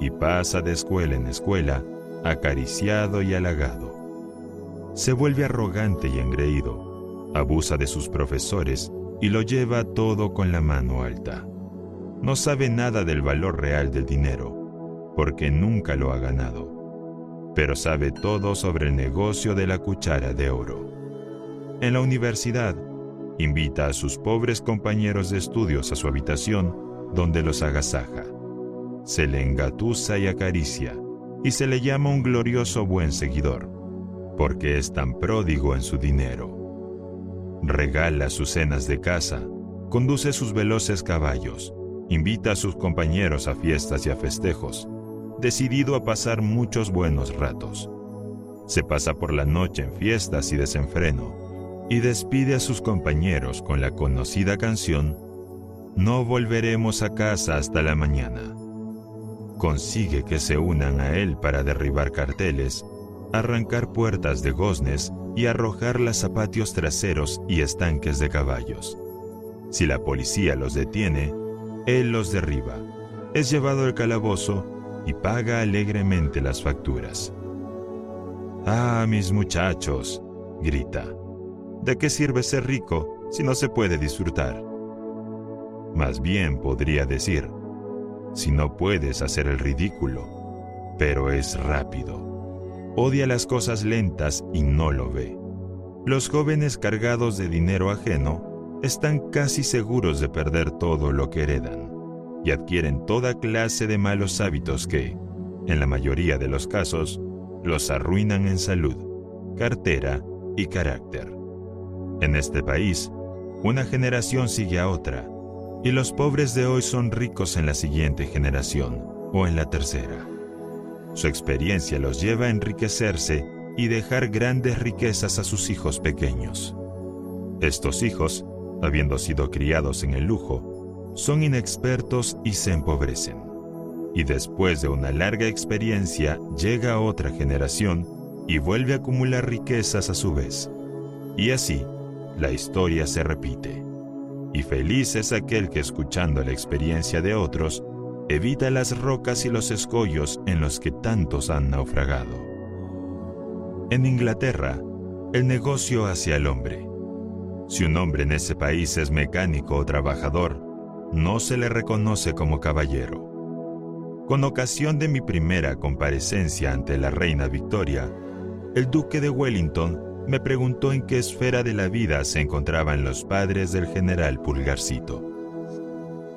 Y pasa de escuela en escuela, acariciado y halagado. Se vuelve arrogante y engreído abusa de sus profesores y lo lleva todo con la mano alta. No sabe nada del valor real del dinero, porque nunca lo ha ganado, pero sabe todo sobre el negocio de la cuchara de oro. En la universidad, invita a sus pobres compañeros de estudios a su habitación, donde los agasaja. Se le engatusa y acaricia, y se le llama un glorioso buen seguidor, porque es tan pródigo en su dinero regala sus cenas de casa, conduce sus veloces caballos, invita a sus compañeros a fiestas y a festejos, decidido a pasar muchos buenos ratos. Se pasa por la noche en fiestas y desenfreno, y despide a sus compañeros con la conocida canción No volveremos a casa hasta la mañana. Consigue que se unan a él para derribar carteles, arrancar puertas de goznes y arrojarlas a patios traseros y estanques de caballos. Si la policía los detiene, él los derriba, es llevado al calabozo y paga alegremente las facturas. Ah, mis muchachos, grita, ¿de qué sirve ser rico si no se puede disfrutar? Más bien podría decir, si no puedes hacer el ridículo, pero es rápido. Odia las cosas lentas y no lo ve. Los jóvenes cargados de dinero ajeno están casi seguros de perder todo lo que heredan y adquieren toda clase de malos hábitos que, en la mayoría de los casos, los arruinan en salud, cartera y carácter. En este país, una generación sigue a otra, y los pobres de hoy son ricos en la siguiente generación o en la tercera. Su experiencia los lleva a enriquecerse y dejar grandes riquezas a sus hijos pequeños. Estos hijos, habiendo sido criados en el lujo, son inexpertos y se empobrecen. Y después de una larga experiencia llega otra generación y vuelve a acumular riquezas a su vez. Y así, la historia se repite. Y feliz es aquel que escuchando la experiencia de otros, evita las rocas y los escollos en los que tantos han naufragado. En Inglaterra, el negocio hacia el hombre. Si un hombre en ese país es mecánico o trabajador, no se le reconoce como caballero. Con ocasión de mi primera comparecencia ante la reina Victoria, el duque de Wellington me preguntó en qué esfera de la vida se encontraban los padres del general Pulgarcito.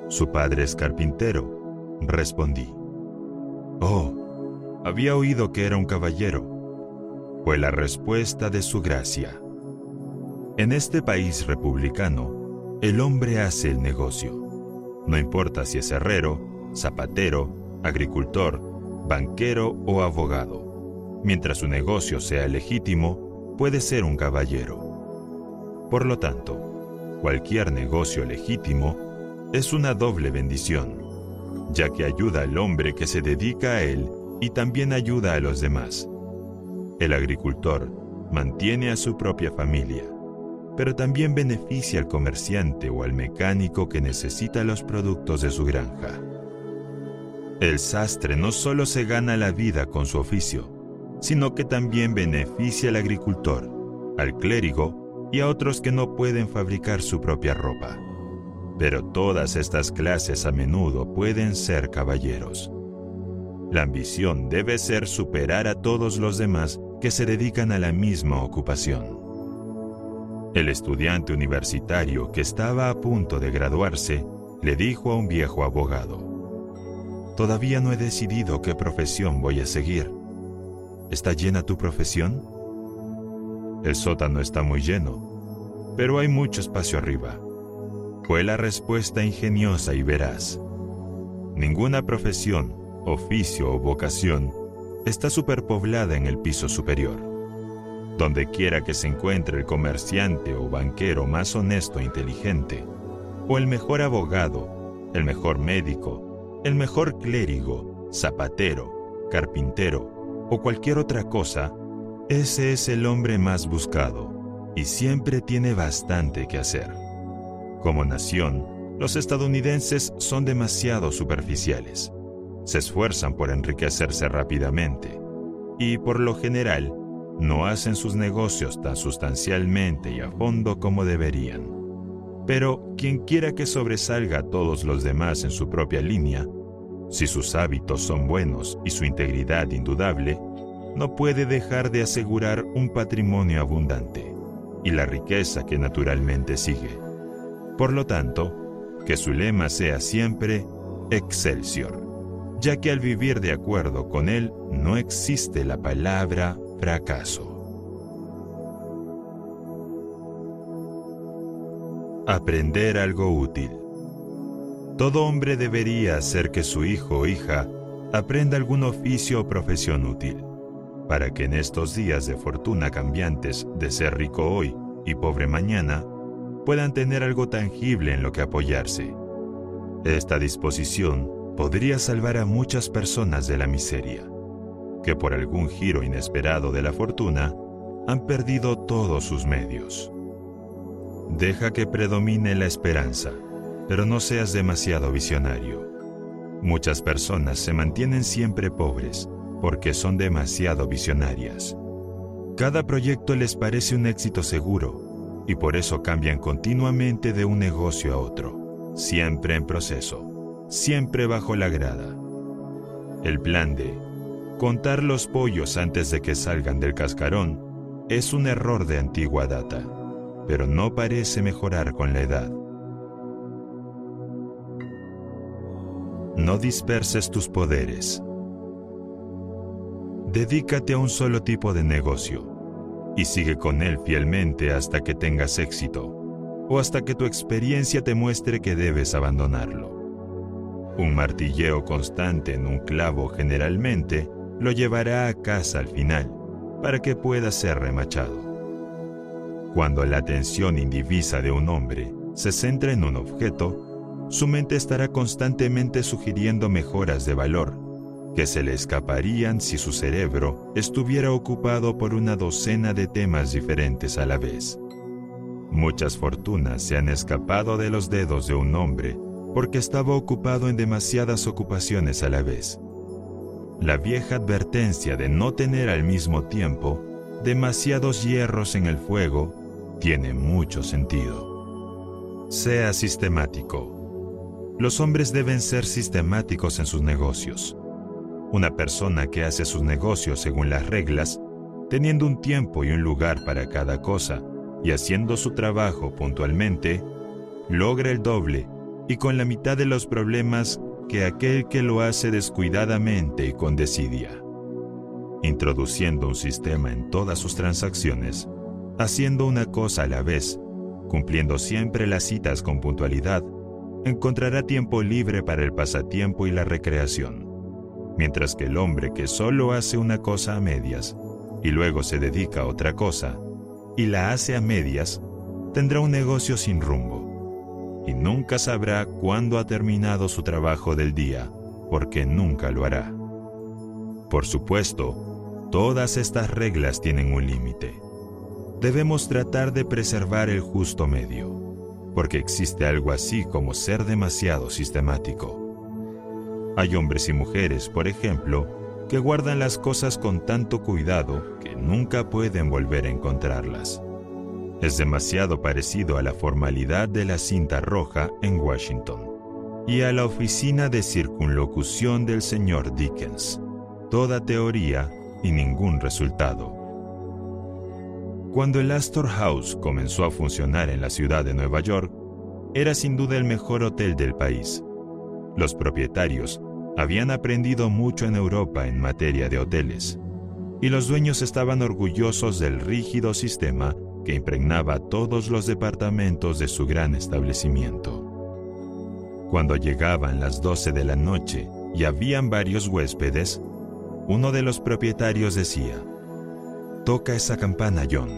Su padre es carpintero, respondí. Oh, había oído que era un caballero. Fue la respuesta de su gracia. En este país republicano, el hombre hace el negocio. No importa si es herrero, zapatero, agricultor, banquero o abogado. Mientras su negocio sea legítimo, puede ser un caballero. Por lo tanto, cualquier negocio legítimo es una doble bendición, ya que ayuda al hombre que se dedica a él y también ayuda a los demás. El agricultor mantiene a su propia familia, pero también beneficia al comerciante o al mecánico que necesita los productos de su granja. El sastre no solo se gana la vida con su oficio, sino que también beneficia al agricultor, al clérigo y a otros que no pueden fabricar su propia ropa. Pero todas estas clases a menudo pueden ser caballeros. La ambición debe ser superar a todos los demás que se dedican a la misma ocupación. El estudiante universitario que estaba a punto de graduarse le dijo a un viejo abogado, Todavía no he decidido qué profesión voy a seguir ¿Está llena tu profesión? El sótano está muy lleno, pero hay mucho espacio arriba. Fue la respuesta ingeniosa y veraz. Ninguna profesión, oficio o vocación está superpoblada en el piso superior. Donde quiera que se encuentre el comerciante o banquero más honesto e inteligente, o el mejor abogado, el mejor médico, el mejor clérigo, zapatero, carpintero, o cualquier otra cosa, ese es el hombre más buscado y siempre tiene bastante que hacer. Como nación, los estadounidenses son demasiado superficiales. Se esfuerzan por enriquecerse rápidamente y, por lo general, no hacen sus negocios tan sustancialmente y a fondo como deberían. Pero quien quiera que sobresalga a todos los demás en su propia línea, si sus hábitos son buenos y su integridad indudable, no puede dejar de asegurar un patrimonio abundante y la riqueza que naturalmente sigue. Por lo tanto, que su lema sea siempre Excelsior, ya que al vivir de acuerdo con él no existe la palabra fracaso. Aprender algo útil. Todo hombre debería hacer que su hijo o hija aprenda algún oficio o profesión útil, para que en estos días de fortuna cambiantes de ser rico hoy y pobre mañana, puedan tener algo tangible en lo que apoyarse. Esta disposición podría salvar a muchas personas de la miseria, que por algún giro inesperado de la fortuna han perdido todos sus medios. Deja que predomine la esperanza pero no seas demasiado visionario. Muchas personas se mantienen siempre pobres porque son demasiado visionarias. Cada proyecto les parece un éxito seguro y por eso cambian continuamente de un negocio a otro, siempre en proceso, siempre bajo la grada. El plan de contar los pollos antes de que salgan del cascarón es un error de antigua data, pero no parece mejorar con la edad. No disperses tus poderes. Dedícate a un solo tipo de negocio y sigue con él fielmente hasta que tengas éxito o hasta que tu experiencia te muestre que debes abandonarlo. Un martilleo constante en un clavo generalmente lo llevará a casa al final para que pueda ser remachado. Cuando la atención indivisa de un hombre se centra en un objeto, su mente estará constantemente sugiriendo mejoras de valor que se le escaparían si su cerebro estuviera ocupado por una docena de temas diferentes a la vez. Muchas fortunas se han escapado de los dedos de un hombre porque estaba ocupado en demasiadas ocupaciones a la vez. La vieja advertencia de no tener al mismo tiempo demasiados hierros en el fuego tiene mucho sentido. Sea sistemático. Los hombres deben ser sistemáticos en sus negocios. Una persona que hace sus negocios según las reglas, teniendo un tiempo y un lugar para cada cosa y haciendo su trabajo puntualmente, logra el doble y con la mitad de los problemas que aquel que lo hace descuidadamente y con desidia. Introduciendo un sistema en todas sus transacciones, haciendo una cosa a la vez, cumpliendo siempre las citas con puntualidad, encontrará tiempo libre para el pasatiempo y la recreación mientras que el hombre que solo hace una cosa a medias y luego se dedica a otra cosa y la hace a medias, tendrá un negocio sin rumbo y nunca sabrá cuándo ha terminado su trabajo del día, porque nunca lo hará. Por supuesto, todas estas reglas tienen un límite. Debemos tratar de preservar el justo medio, porque existe algo así como ser demasiado sistemático. Hay hombres y mujeres, por ejemplo, que guardan las cosas con tanto cuidado que nunca pueden volver a encontrarlas. Es demasiado parecido a la formalidad de la cinta roja en Washington y a la oficina de circunlocución del señor Dickens. Toda teoría y ningún resultado. Cuando el Astor House comenzó a funcionar en la ciudad de Nueva York, era sin duda el mejor hotel del país. Los propietarios habían aprendido mucho en Europa en materia de hoteles, y los dueños estaban orgullosos del rígido sistema que impregnaba todos los departamentos de su gran establecimiento. Cuando llegaban las 12 de la noche y habían varios huéspedes, uno de los propietarios decía, Toca esa campana, John.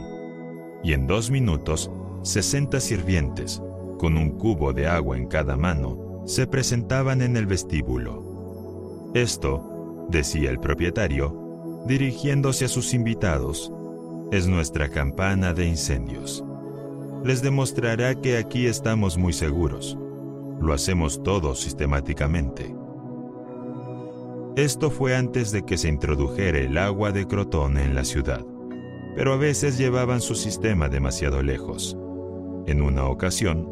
Y en dos minutos, 60 sirvientes, con un cubo de agua en cada mano, se presentaban en el vestíbulo. Esto, decía el propietario, dirigiéndose a sus invitados, es nuestra campana de incendios. Les demostrará que aquí estamos muy seguros. Lo hacemos todo sistemáticamente. Esto fue antes de que se introdujera el agua de Crotón en la ciudad, pero a veces llevaban su sistema demasiado lejos. En una ocasión,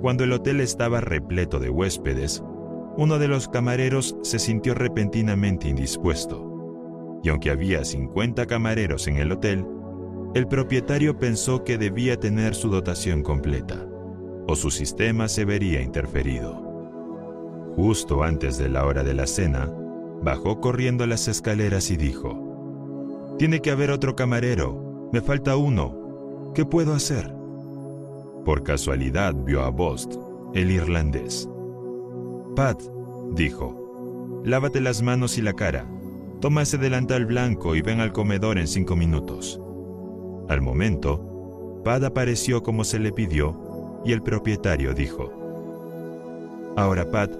cuando el hotel estaba repleto de huéspedes, uno de los camareros se sintió repentinamente indispuesto. Y aunque había 50 camareros en el hotel, el propietario pensó que debía tener su dotación completa, o su sistema se vería interferido. Justo antes de la hora de la cena, bajó corriendo las escaleras y dijo, Tiene que haber otro camarero, me falta uno, ¿qué puedo hacer? Por casualidad vio a Bost, el irlandés. Pat, dijo, lávate las manos y la cara. Toma ese delantal blanco y ven al comedor en cinco minutos. Al momento, Pat apareció como se le pidió y el propietario dijo, Ahora, Pat,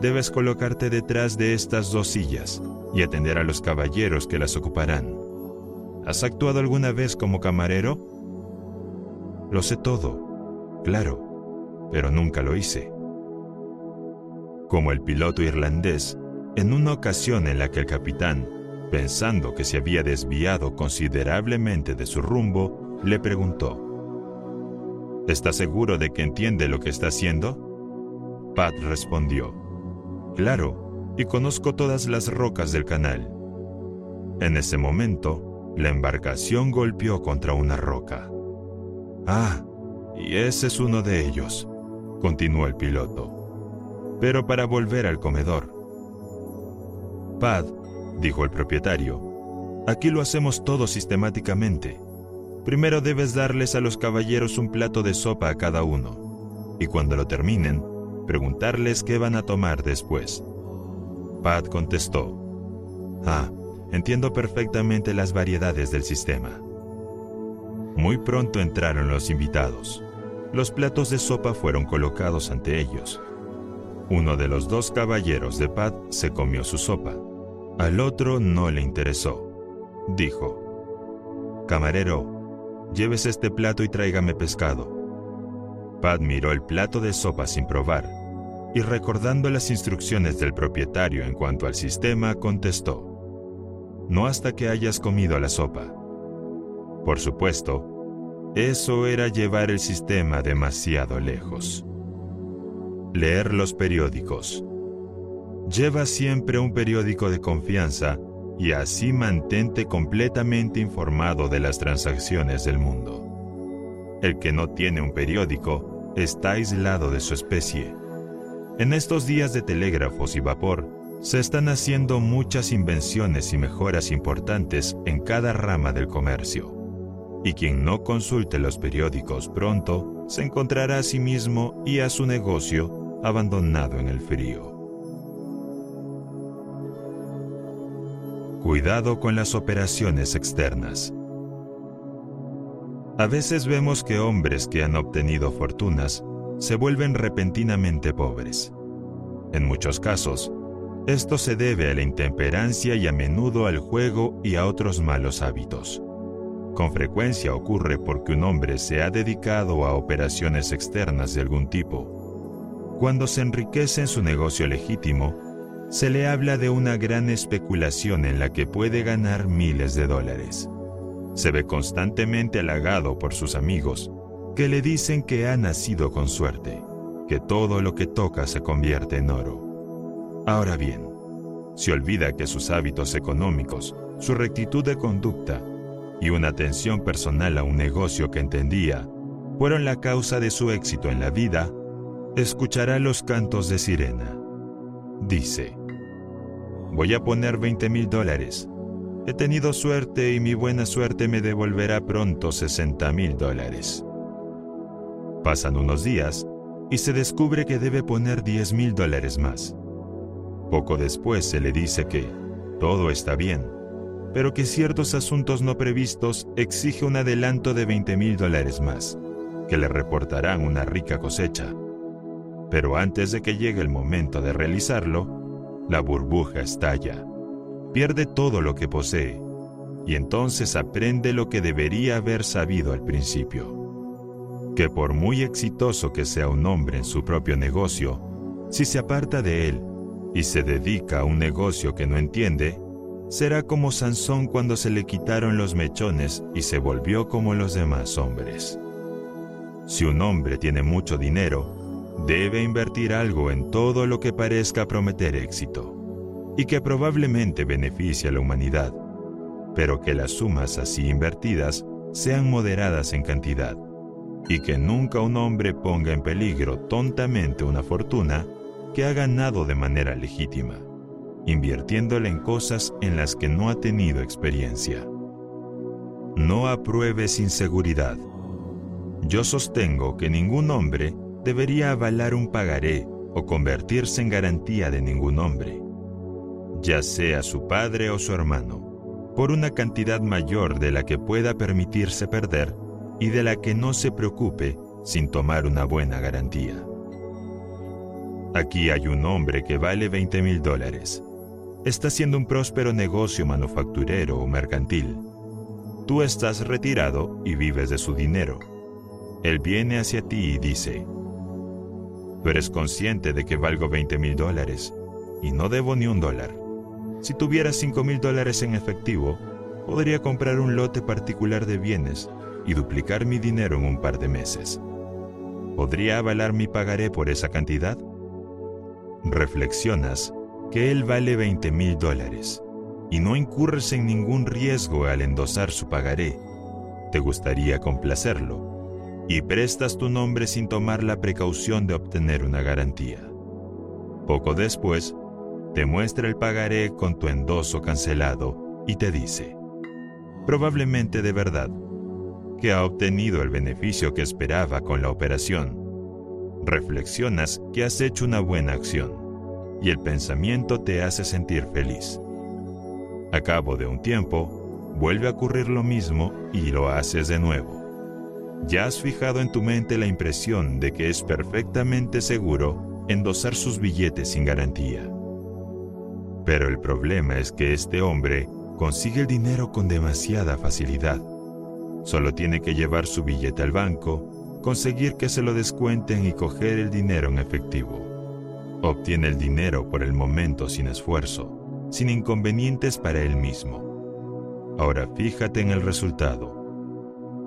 debes colocarte detrás de estas dos sillas y atender a los caballeros que las ocuparán. ¿Has actuado alguna vez como camarero? Lo sé todo, claro, pero nunca lo hice. Como el piloto irlandés, en una ocasión en la que el capitán, pensando que se había desviado considerablemente de su rumbo, le preguntó, ¿Está seguro de que entiende lo que está haciendo? Pat respondió, Claro, y conozco todas las rocas del canal. En ese momento, la embarcación golpeó contra una roca. Ah, y ese es uno de ellos, continuó el piloto. Pero para volver al comedor. Pad, dijo el propietario, aquí lo hacemos todo sistemáticamente. Primero debes darles a los caballeros un plato de sopa a cada uno, y cuando lo terminen, preguntarles qué van a tomar después. Pat contestó, Ah, entiendo perfectamente las variedades del sistema. Muy pronto entraron los invitados. Los platos de sopa fueron colocados ante ellos. Uno de los dos caballeros de Pat se comió su sopa. Al otro no le interesó. Dijo, Camarero, lleves este plato y tráigame pescado. Pat miró el plato de sopa sin probar y recordando las instrucciones del propietario en cuanto al sistema, contestó, No hasta que hayas comido la sopa. Por supuesto, eso era llevar el sistema demasiado lejos. Leer los periódicos. Lleva siempre un periódico de confianza y así mantente completamente informado de las transacciones del mundo. El que no tiene un periódico está aislado de su especie. En estos días de telégrafos y vapor, se están haciendo muchas invenciones y mejoras importantes en cada rama del comercio y quien no consulte los periódicos pronto se encontrará a sí mismo y a su negocio abandonado en el frío. Cuidado con las operaciones externas. A veces vemos que hombres que han obtenido fortunas se vuelven repentinamente pobres. En muchos casos, esto se debe a la intemperancia y a menudo al juego y a otros malos hábitos. Con frecuencia ocurre porque un hombre se ha dedicado a operaciones externas de algún tipo. Cuando se enriquece en su negocio legítimo, se le habla de una gran especulación en la que puede ganar miles de dólares. Se ve constantemente halagado por sus amigos, que le dicen que ha nacido con suerte, que todo lo que toca se convierte en oro. Ahora bien, se olvida que sus hábitos económicos, su rectitud de conducta, y una atención personal a un negocio que entendía fueron la causa de su éxito en la vida, escuchará los cantos de sirena. Dice, voy a poner 20 mil dólares. He tenido suerte y mi buena suerte me devolverá pronto 60 mil dólares. Pasan unos días y se descubre que debe poner 10 mil dólares más. Poco después se le dice que todo está bien pero que ciertos asuntos no previstos exige un adelanto de 20 mil dólares más, que le reportarán una rica cosecha. Pero antes de que llegue el momento de realizarlo, la burbuja estalla, pierde todo lo que posee, y entonces aprende lo que debería haber sabido al principio, que por muy exitoso que sea un hombre en su propio negocio, si se aparta de él y se dedica a un negocio que no entiende, será como Sansón cuando se le quitaron los mechones y se volvió como los demás hombres. Si un hombre tiene mucho dinero, debe invertir algo en todo lo que parezca prometer éxito y que probablemente beneficie a la humanidad, pero que las sumas así invertidas sean moderadas en cantidad y que nunca un hombre ponga en peligro tontamente una fortuna que ha ganado de manera legítima invirtiéndole en cosas en las que no ha tenido experiencia. No apruebes inseguridad. Yo sostengo que ningún hombre debería avalar un pagaré o convertirse en garantía de ningún hombre, ya sea su padre o su hermano, por una cantidad mayor de la que pueda permitirse perder y de la que no se preocupe sin tomar una buena garantía. Aquí hay un hombre que vale 20 mil dólares está haciendo un próspero negocio manufacturero o mercantil. Tú estás retirado y vives de su dinero. Él viene hacia ti y dice, Tú eres consciente de que valgo 20 mil dólares y no debo ni un dólar. Si tuviera 5 mil dólares en efectivo, podría comprar un lote particular de bienes y duplicar mi dinero en un par de meses. ¿Podría avalar mi pagaré por esa cantidad? Reflexionas que él vale 20 mil dólares y no incurres en ningún riesgo al endosar su pagaré. Te gustaría complacerlo y prestas tu nombre sin tomar la precaución de obtener una garantía. Poco después, te muestra el pagaré con tu endoso cancelado y te dice, probablemente de verdad, que ha obtenido el beneficio que esperaba con la operación. Reflexionas que has hecho una buena acción y el pensamiento te hace sentir feliz. A cabo de un tiempo, vuelve a ocurrir lo mismo y lo haces de nuevo. Ya has fijado en tu mente la impresión de que es perfectamente seguro endosar sus billetes sin garantía. Pero el problema es que este hombre consigue el dinero con demasiada facilidad. Solo tiene que llevar su billete al banco, conseguir que se lo descuenten y coger el dinero en efectivo. Obtiene el dinero por el momento sin esfuerzo, sin inconvenientes para él mismo. Ahora fíjate en el resultado.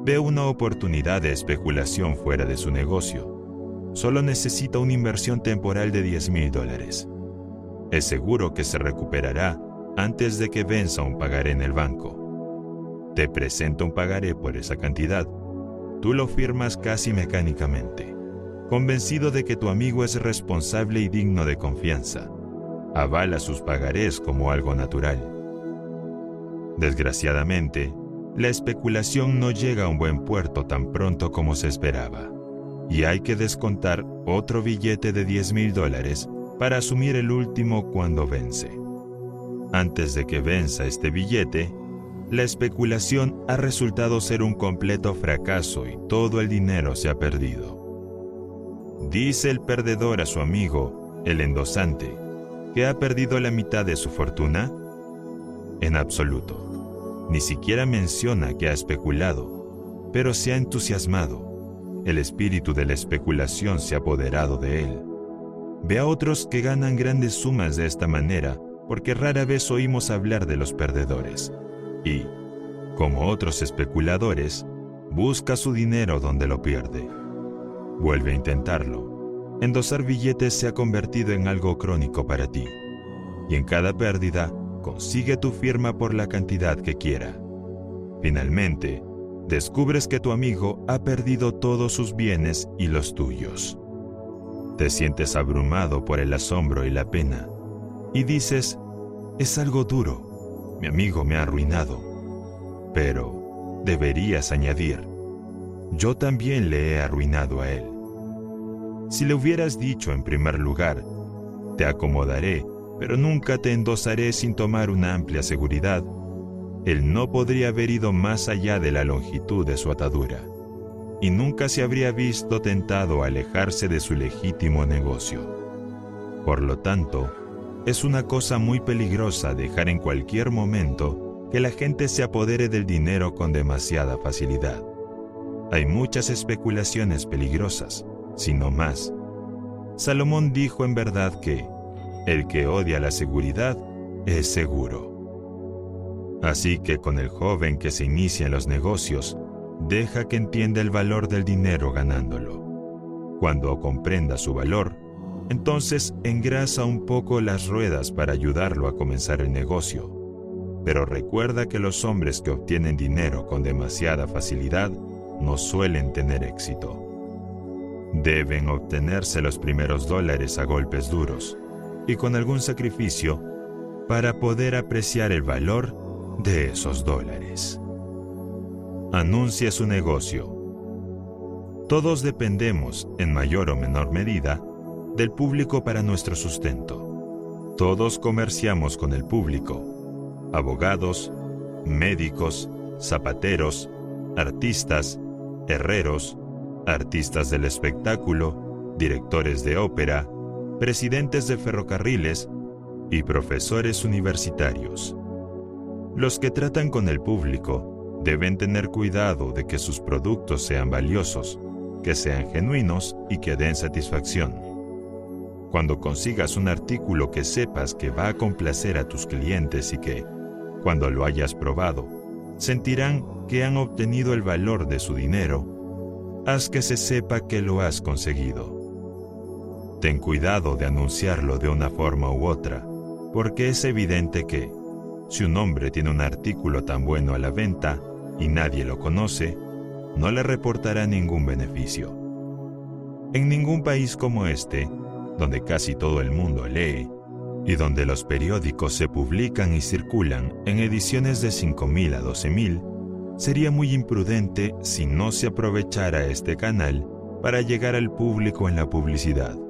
Ve una oportunidad de especulación fuera de su negocio. Solo necesita una inversión temporal de 10 mil dólares es seguro que se recuperará antes de que venza un pagaré en el banco. Te presenta un pagaré por esa cantidad. Tú lo firmas casi mecánicamente, convencido de que tu amigo es responsable y digno de confianza. Avala sus pagarés como algo natural. Desgraciadamente, la especulación no llega a un buen puerto tan pronto como se esperaba, y hay que descontar otro billete de 10 mil dólares para asumir el último cuando vence. Antes de que venza este billete, la especulación ha resultado ser un completo fracaso y todo el dinero se ha perdido. Dice el perdedor a su amigo, el endosante, que ha perdido la mitad de su fortuna. En absoluto. Ni siquiera menciona que ha especulado, pero se ha entusiasmado. El espíritu de la especulación se ha apoderado de él Ve a otros que ganan grandes sumas de esta manera, porque rara vez oímos hablar de los perdedores. Y, como otros especuladores, busca su dinero donde lo pierde. Vuelve a intentarlo. Endosar billetes se ha convertido en algo crónico para ti. Y en cada pérdida, consigue tu firma por la cantidad que quiera. Finalmente, descubres que tu amigo ha perdido todos sus bienes y los tuyos. Te sientes abrumado por el asombro y la pena y dices, es algo duro, mi amigo me ha arruinado. Pero deberías añadir, yo también le he arruinado a él. Si le hubieras dicho en primer lugar, te acomodaré, pero nunca te endosaré sin tomar una amplia seguridad, él no podría haber ido más allá de la longitud de su atadura y nunca se habría visto tentado a alejarse de su legítimo negocio. Por lo tanto, es una cosa muy peligrosa dejar en cualquier momento que la gente se apodere del dinero con demasiada facilidad. Hay muchas especulaciones peligrosas, si no más. Salomón dijo en verdad que el que odia la seguridad es seguro. Así que con el joven que se inicia en los negocios, deja que entienda el valor del dinero ganándolo. Cuando comprenda su valor, entonces engrasa un poco las ruedas para ayudarlo a comenzar el negocio. Pero recuerda que los hombres que obtienen dinero con demasiada facilidad no suelen tener éxito. Deben obtenerse los primeros dólares a golpes duros y con algún sacrificio para poder apreciar el valor de esos dólares anuncia su negocio. Todos dependemos, en mayor o menor medida, del público para nuestro sustento. Todos comerciamos con el público. Abogados, médicos, zapateros, artistas, herreros, artistas del espectáculo, directores de ópera, presidentes de ferrocarriles y profesores universitarios. Los que tratan con el público deben tener cuidado de que sus productos sean valiosos, que sean genuinos y que den satisfacción. Cuando consigas un artículo que sepas que va a complacer a tus clientes y que, cuando lo hayas probado, sentirán que han obtenido el valor de su dinero, haz que se sepa que lo has conseguido. Ten cuidado de anunciarlo de una forma u otra, porque es evidente que, si un hombre tiene un artículo tan bueno a la venta y nadie lo conoce, no le reportará ningún beneficio. En ningún país como este, donde casi todo el mundo lee, y donde los periódicos se publican y circulan en ediciones de 5.000 a 12.000, sería muy imprudente si no se aprovechara este canal para llegar al público en la publicidad.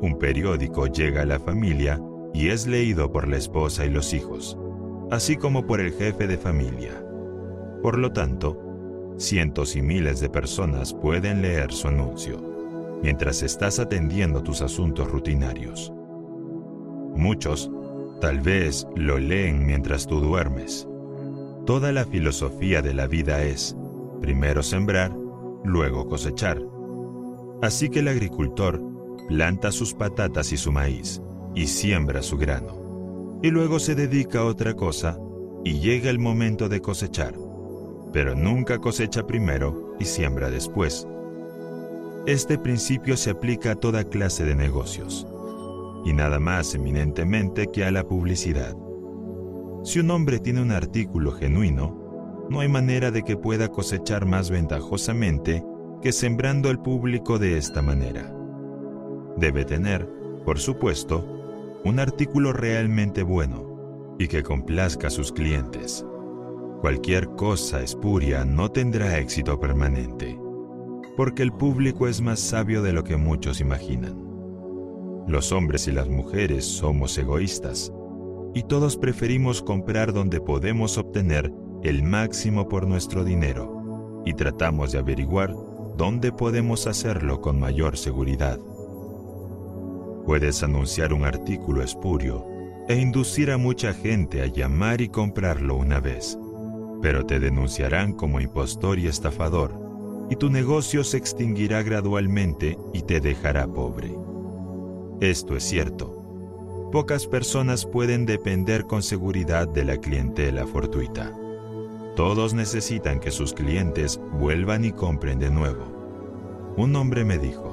Un periódico llega a la familia y es leído por la esposa y los hijos, así como por el jefe de familia. Por lo tanto, cientos y miles de personas pueden leer su anuncio mientras estás atendiendo tus asuntos rutinarios. Muchos, tal vez, lo leen mientras tú duermes. Toda la filosofía de la vida es, primero sembrar, luego cosechar. Así que el agricultor planta sus patatas y su maíz y siembra su grano. Y luego se dedica a otra cosa y llega el momento de cosechar. Pero nunca cosecha primero y siembra después este principio se aplica a toda clase de negocios, y nada más eminentemente que a la publicidad. Si un hombre tiene un artículo genuino, no hay manera de que pueda cosechar más ventajosamente que sembrando al público de esta manera. Debe tener, por supuesto, un artículo realmente bueno y que complazca a sus clientes. Cualquier cosa espuria no tendrá éxito permanente porque el público es más sabio de lo que muchos imaginan. Los hombres y las mujeres somos egoístas y todos preferimos comprar donde podemos obtener el máximo por nuestro dinero y tratamos de averiguar dónde podemos hacerlo con mayor seguridad. Puedes anunciar un artículo espurio e inducir a mucha gente a llamar y comprarlo una vez, pero te denunciarán como impostor y estafador y tu negocio se extinguirá gradualmente y te dejará pobre. Esto es cierto. Pocas personas pueden depender con seguridad de la clientela fortuita. Todos necesitan que sus clientes vuelvan y compren de nuevo. Un hombre me dijo,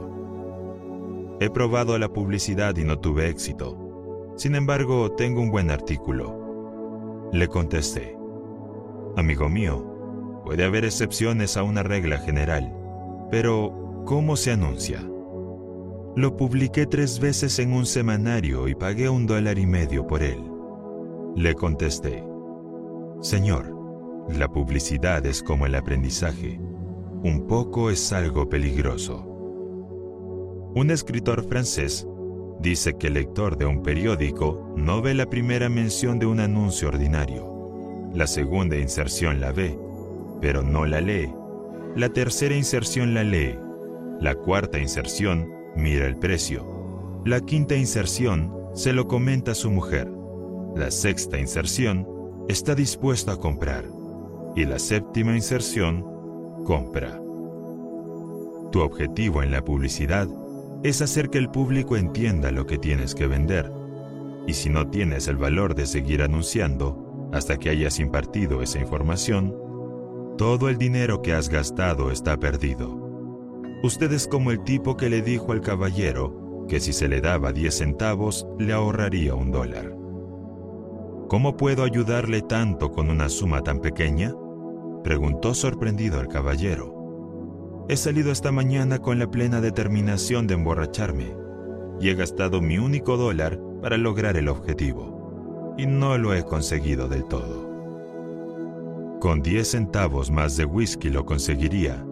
he probado la publicidad y no tuve éxito. Sin embargo, tengo un buen artículo. Le contesté, amigo mío, Puede haber excepciones a una regla general, pero ¿cómo se anuncia? Lo publiqué tres veces en un semanario y pagué un dólar y medio por él. Le contesté, Señor, la publicidad es como el aprendizaje. Un poco es algo peligroso. Un escritor francés dice que el lector de un periódico no ve la primera mención de un anuncio ordinario. La segunda inserción la ve pero no la lee. La tercera inserción la lee. La cuarta inserción mira el precio. La quinta inserción se lo comenta a su mujer. La sexta inserción está dispuesto a comprar. Y la séptima inserción compra. Tu objetivo en la publicidad es hacer que el público entienda lo que tienes que vender. Y si no tienes el valor de seguir anunciando hasta que hayas impartido esa información, todo el dinero que has gastado está perdido. Usted es como el tipo que le dijo al caballero que si se le daba 10 centavos le ahorraría un dólar. ¿Cómo puedo ayudarle tanto con una suma tan pequeña? Preguntó sorprendido el caballero. He salido esta mañana con la plena determinación de emborracharme y he gastado mi único dólar para lograr el objetivo, y no lo he conseguido del todo. Con 10 centavos más de whisky lo conseguiría,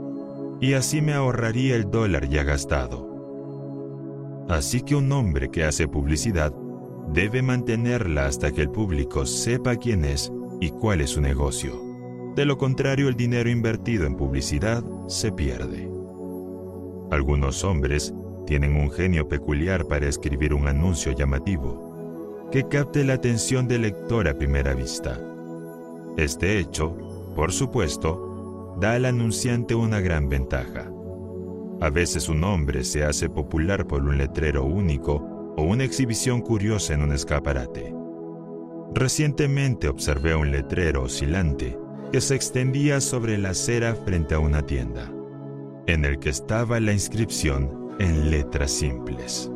y así me ahorraría el dólar ya gastado. Así que un hombre que hace publicidad debe mantenerla hasta que el público sepa quién es y cuál es su negocio. De lo contrario, el dinero invertido en publicidad se pierde. Algunos hombres tienen un genio peculiar para escribir un anuncio llamativo que capte la atención del lector a primera vista. Este hecho, por supuesto, da al anunciante una gran ventaja. A veces un hombre se hace popular por un letrero único o una exhibición curiosa en un escaparate. Recientemente observé un letrero oscilante que se extendía sobre la acera frente a una tienda, en el que estaba la inscripción en letras simples.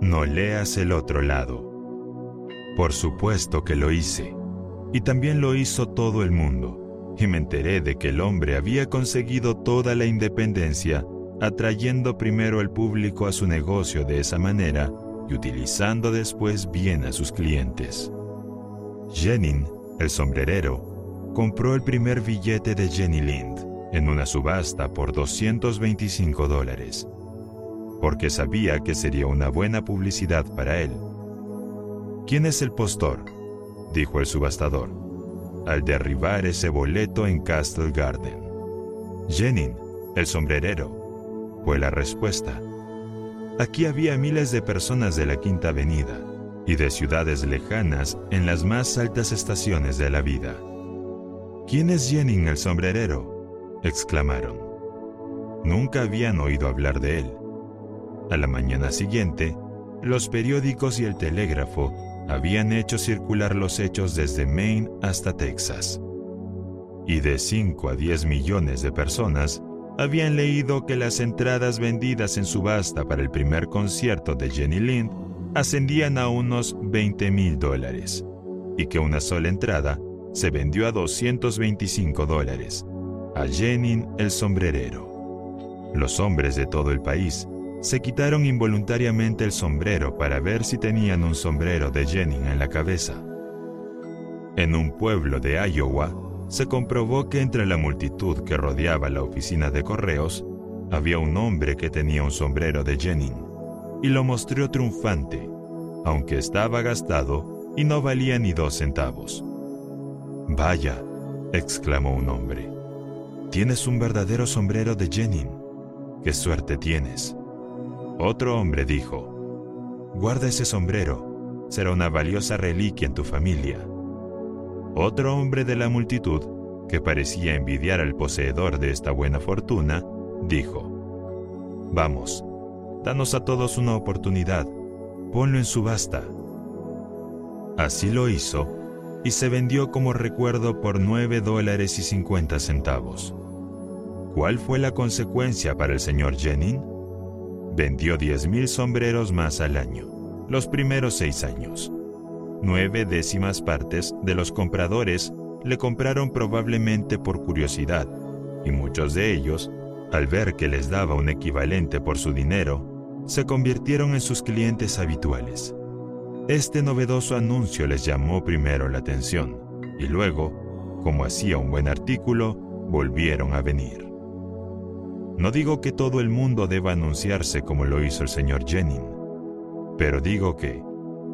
No leas el otro lado. Por supuesto que lo hice, y también lo hizo todo el mundo y me enteré de que el hombre había conseguido toda la independencia atrayendo primero al público a su negocio de esa manera y utilizando después bien a sus clientes. Jenin, el sombrerero, compró el primer billete de Jenny Lind en una subasta por 225 dólares, porque sabía que sería una buena publicidad para él. ¿Quién es el postor? dijo el subastador al derribar ese boleto en Castle Garden. Jenin, el sombrerero, fue la respuesta. Aquí había miles de personas de la Quinta Avenida y de ciudades lejanas en las más altas estaciones de la vida. ¿Quién es Jenin el sombrerero? exclamaron. Nunca habían oído hablar de él. A la mañana siguiente, los periódicos y el telégrafo habían hecho circular los hechos desde Maine hasta Texas. Y de 5 a 10 millones de personas habían leído que las entradas vendidas en subasta para el primer concierto de Jenny Lind ascendían a unos 20 mil dólares y que una sola entrada se vendió a 225 dólares a Jenny el sombrerero. Los hombres de todo el país se quitaron involuntariamente el sombrero para ver si tenían un sombrero de Jennings en la cabeza. En un pueblo de Iowa, se comprobó que entre la multitud que rodeaba la oficina de correos, había un hombre que tenía un sombrero de Jennings, y lo mostró triunfante, aunque estaba gastado y no valía ni dos centavos. Vaya, exclamó un hombre, tienes un verdadero sombrero de Jennings. ¡Qué suerte tienes! Otro hombre dijo, Guarda ese sombrero, será una valiosa reliquia en tu familia. Otro hombre de la multitud, que parecía envidiar al poseedor de esta buena fortuna, dijo, Vamos, danos a todos una oportunidad, ponlo en subasta. Así lo hizo, y se vendió como recuerdo por nueve dólares y cincuenta centavos. ¿Cuál fue la consecuencia para el señor Jennings? Vendió 10.000 sombreros más al año, los primeros seis años. Nueve décimas partes de los compradores le compraron probablemente por curiosidad, y muchos de ellos, al ver que les daba un equivalente por su dinero, se convirtieron en sus clientes habituales. Este novedoso anuncio les llamó primero la atención, y luego, como hacía un buen artículo, volvieron a venir. No digo que todo el mundo deba anunciarse como lo hizo el señor Jennings, pero digo que,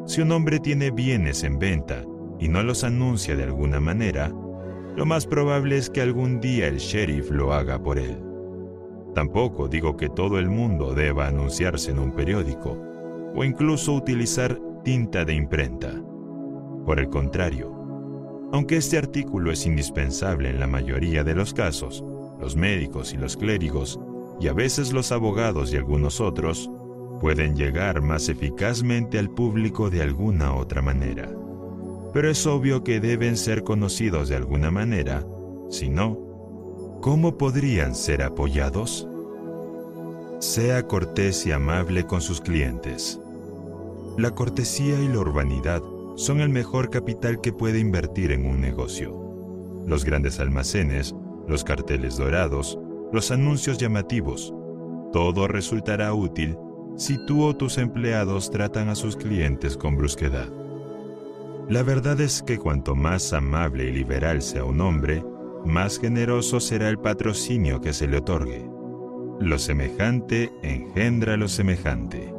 si un hombre tiene bienes en venta y no los anuncia de alguna manera, lo más probable es que algún día el sheriff lo haga por él. Tampoco digo que todo el mundo deba anunciarse en un periódico o incluso utilizar tinta de imprenta. Por el contrario, aunque este artículo es indispensable en la mayoría de los casos, los médicos y los clérigos, y a veces los abogados y algunos otros, pueden llegar más eficazmente al público de alguna otra manera. Pero es obvio que deben ser conocidos de alguna manera, si no, ¿cómo podrían ser apoyados? Sea cortés y amable con sus clientes. La cortesía y la urbanidad son el mejor capital que puede invertir en un negocio. Los grandes almacenes los carteles dorados, los anuncios llamativos. Todo resultará útil si tú o tus empleados tratan a sus clientes con brusquedad. La verdad es que cuanto más amable y liberal sea un hombre, más generoso será el patrocinio que se le otorgue. Lo semejante engendra lo semejante.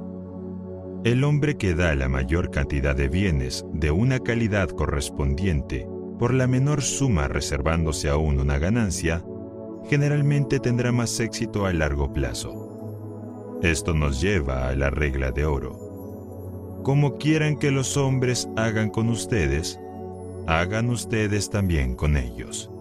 El hombre que da la mayor cantidad de bienes de una calidad correspondiente por la menor suma reservándose aún una ganancia, generalmente tendrá más éxito a largo plazo. Esto nos lleva a la regla de oro. Como quieran que los hombres hagan con ustedes, hagan ustedes también con ellos.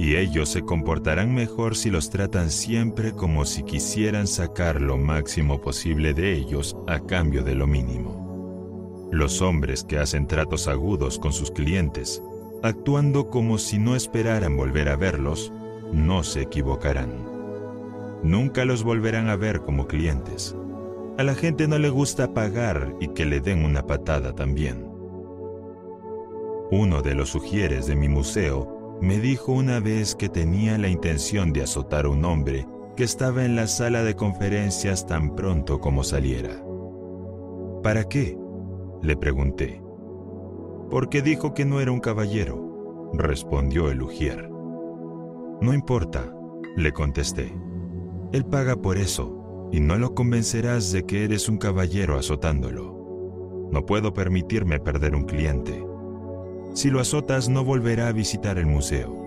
Y ellos se comportarán mejor si los tratan siempre como si quisieran sacar lo máximo posible de ellos a cambio de lo mínimo. Los hombres que hacen tratos agudos con sus clientes, actuando como si no esperaran volver a verlos, no se equivocarán. Nunca los volverán a ver como clientes. A la gente no le gusta pagar y que le den una patada también. Uno de los sugieres de mi museo me dijo una vez que tenía la intención de azotar a un hombre que estaba en la sala de conferencias tan pronto como saliera. ¿Para qué? le pregunté. Porque dijo que no era un caballero, respondió el ujier. No importa, le contesté. Él paga por eso, y no lo convencerás de que eres un caballero azotándolo. No puedo permitirme perder un cliente. Si lo azotas no volverá a visitar el museo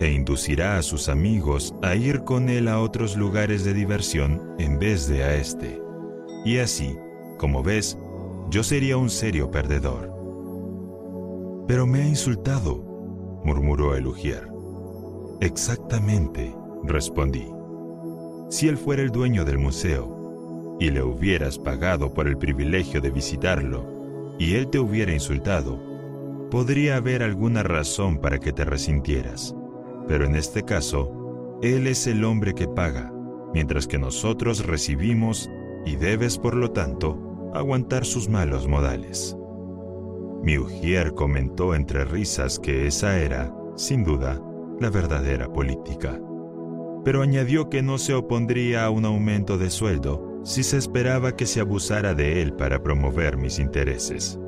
e inducirá a sus amigos a ir con él a otros lugares de diversión en vez de a este. Y así, como ves, yo sería un serio perdedor. Pero me ha insultado, murmuró el ujier. Exactamente, respondí. Si él fuera el dueño del museo y le hubieras pagado por el privilegio de visitarlo y él te hubiera insultado, podría haber alguna razón para que te resintieras, pero en este caso, Él es el hombre que paga, mientras que nosotros recibimos y debes, por lo tanto, aguantar sus malos modales. Mi ujier comentó entre risas que esa era, sin duda, la verdadera política. Pero añadió que no se opondría a un aumento de sueldo si se esperaba que se abusara de él para promover mis intereses.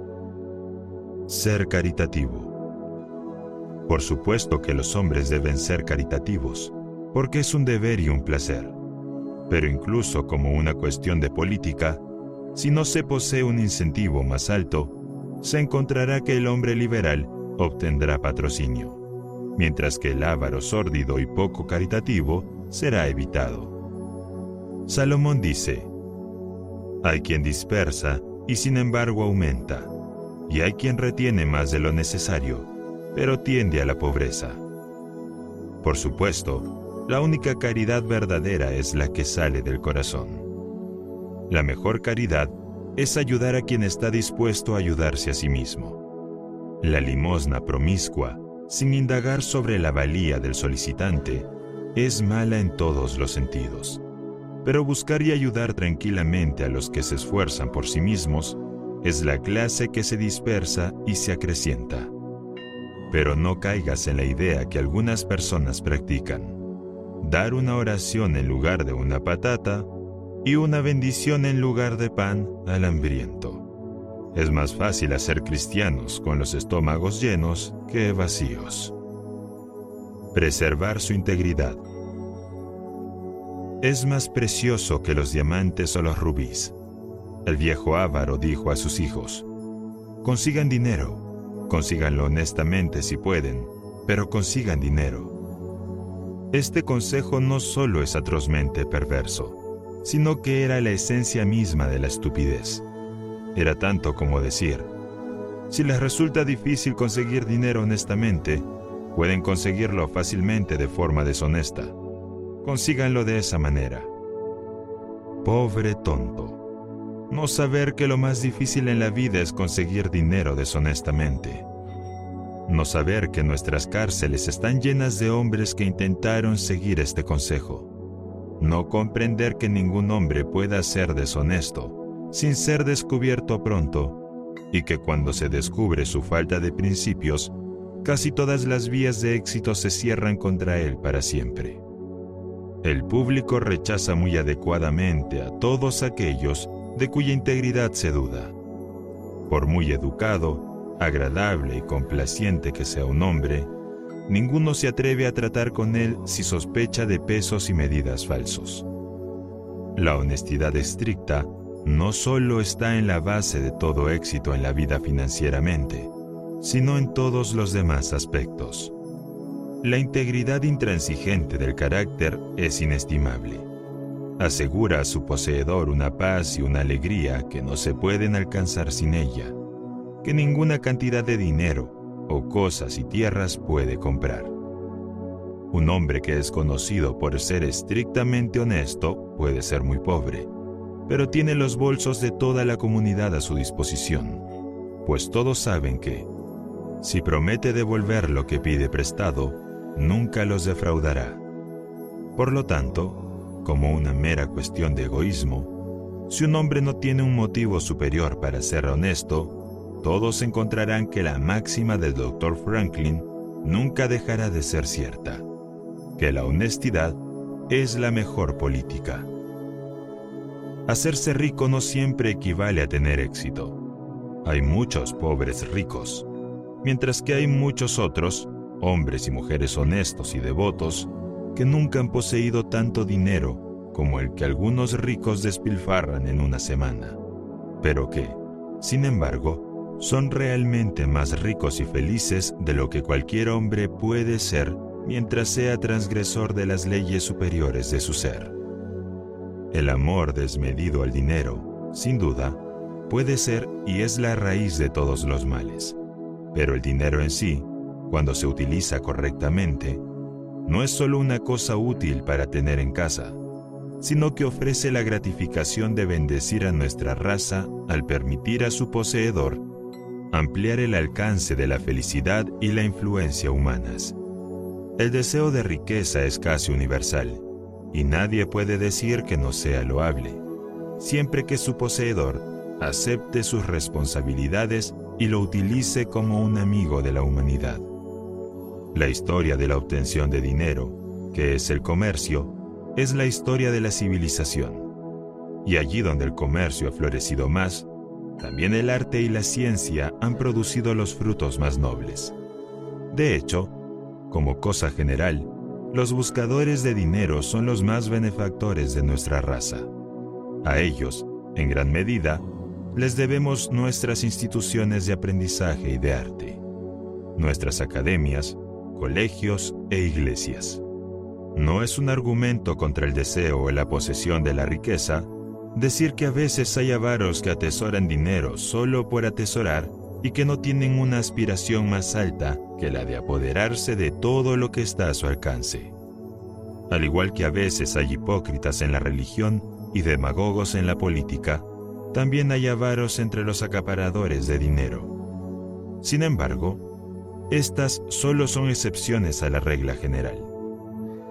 Ser caritativo. Por supuesto que los hombres deben ser caritativos, porque es un deber y un placer. Pero incluso como una cuestión de política, si no se posee un incentivo más alto, se encontrará que el hombre liberal obtendrá patrocinio, mientras que el avaro sórdido y poco caritativo será evitado. Salomón dice, hay quien dispersa y sin embargo aumenta y hay quien retiene más de lo necesario, pero tiende a la pobreza. Por supuesto, la única caridad verdadera es la que sale del corazón. La mejor caridad es ayudar a quien está dispuesto a ayudarse a sí mismo. La limosna promiscua, sin indagar sobre la valía del solicitante, es mala en todos los sentidos. Pero buscar y ayudar tranquilamente a los que se esfuerzan por sí mismos es la clase que se dispersa y se acrecienta. Pero no caigas en la idea que algunas personas practican. Dar una oración en lugar de una patata y una bendición en lugar de pan al hambriento. Es más fácil hacer cristianos con los estómagos llenos que vacíos. Preservar su integridad. Es más precioso que los diamantes o los rubíes el viejo avaro dijo a sus hijos, consigan dinero, consíganlo honestamente si pueden, pero consigan dinero. Este consejo no solo es atrozmente perverso, sino que era la esencia misma de la estupidez. Era tanto como decir, si les resulta difícil conseguir dinero honestamente, pueden conseguirlo fácilmente de forma deshonesta. Consíganlo de esa manera. Pobre tonto no saber que lo más difícil en la vida es conseguir dinero deshonestamente. No saber que nuestras cárceles están llenas de hombres que intentaron seguir este consejo. No comprender que ningún hombre pueda ser deshonesto sin ser descubierto pronto y que cuando se descubre su falta de principios, casi todas las vías de éxito se cierran contra él para siempre. El público rechaza muy adecuadamente a todos aquellos de cuya integridad se duda. Por muy educado, agradable y complaciente que sea un hombre, ninguno se atreve a tratar con él si sospecha de pesos y medidas falsos. La honestidad estricta no solo está en la base de todo éxito en la vida financieramente, sino en todos los demás aspectos. La integridad intransigente del carácter es inestimable asegura a su poseedor una paz y una alegría que no se pueden alcanzar sin ella, que ninguna cantidad de dinero o cosas y tierras puede comprar. Un hombre que es conocido por ser estrictamente honesto puede ser muy pobre, pero tiene los bolsos de toda la comunidad a su disposición, pues todos saben que, si promete devolver lo que pide prestado, nunca los defraudará. Por lo tanto, como una mera cuestión de egoísmo, si un hombre no tiene un motivo superior para ser honesto, todos encontrarán que la máxima del Dr. Franklin nunca dejará de ser cierta, que la honestidad es la mejor política. Hacerse rico no siempre equivale a tener éxito. Hay muchos pobres ricos, mientras que hay muchos otros, hombres y mujeres honestos y devotos, que nunca han poseído tanto dinero como el que algunos ricos despilfarran en una semana, pero que, sin embargo, son realmente más ricos y felices de lo que cualquier hombre puede ser mientras sea transgresor de las leyes superiores de su ser. El amor desmedido al dinero, sin duda, puede ser y es la raíz de todos los males. Pero el dinero en sí, cuando se utiliza correctamente, no es solo una cosa útil para tener en casa, sino que ofrece la gratificación de bendecir a nuestra raza al permitir a su poseedor ampliar el alcance de la felicidad y la influencia humanas. El deseo de riqueza es casi universal y nadie puede decir que no sea loable, siempre que su poseedor acepte sus responsabilidades y lo utilice como un amigo de la humanidad. La historia de la obtención de dinero, que es el comercio, es la historia de la civilización. Y allí donde el comercio ha florecido más, también el arte y la ciencia han producido los frutos más nobles. De hecho, como cosa general, los buscadores de dinero son los más benefactores de nuestra raza. A ellos, en gran medida, les debemos nuestras instituciones de aprendizaje y de arte, nuestras academias, colegios e iglesias. No es un argumento contra el deseo o la posesión de la riqueza decir que a veces hay avaros que atesoran dinero solo por atesorar y que no tienen una aspiración más alta que la de apoderarse de todo lo que está a su alcance. Al igual que a veces hay hipócritas en la religión y demagogos en la política, también hay avaros entre los acaparadores de dinero. Sin embargo, estas solo son excepciones a la regla general.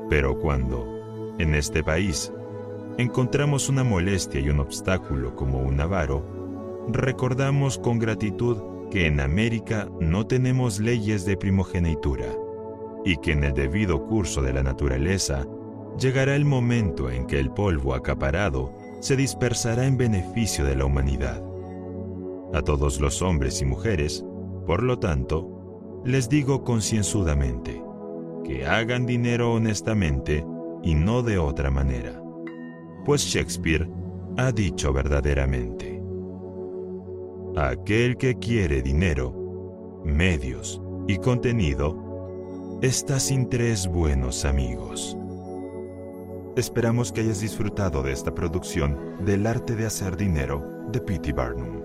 Pero cuando, en este país, encontramos una molestia y un obstáculo como un avaro, recordamos con gratitud que en América no tenemos leyes de primogenitura y que en el debido curso de la naturaleza llegará el momento en que el polvo acaparado se dispersará en beneficio de la humanidad. A todos los hombres y mujeres, por lo tanto, les digo concienzudamente, que hagan dinero honestamente y no de otra manera, pues Shakespeare ha dicho verdaderamente, Aquel que quiere dinero, medios y contenido está sin tres buenos amigos. Esperamos que hayas disfrutado de esta producción del arte de hacer dinero de P.T. Barnum.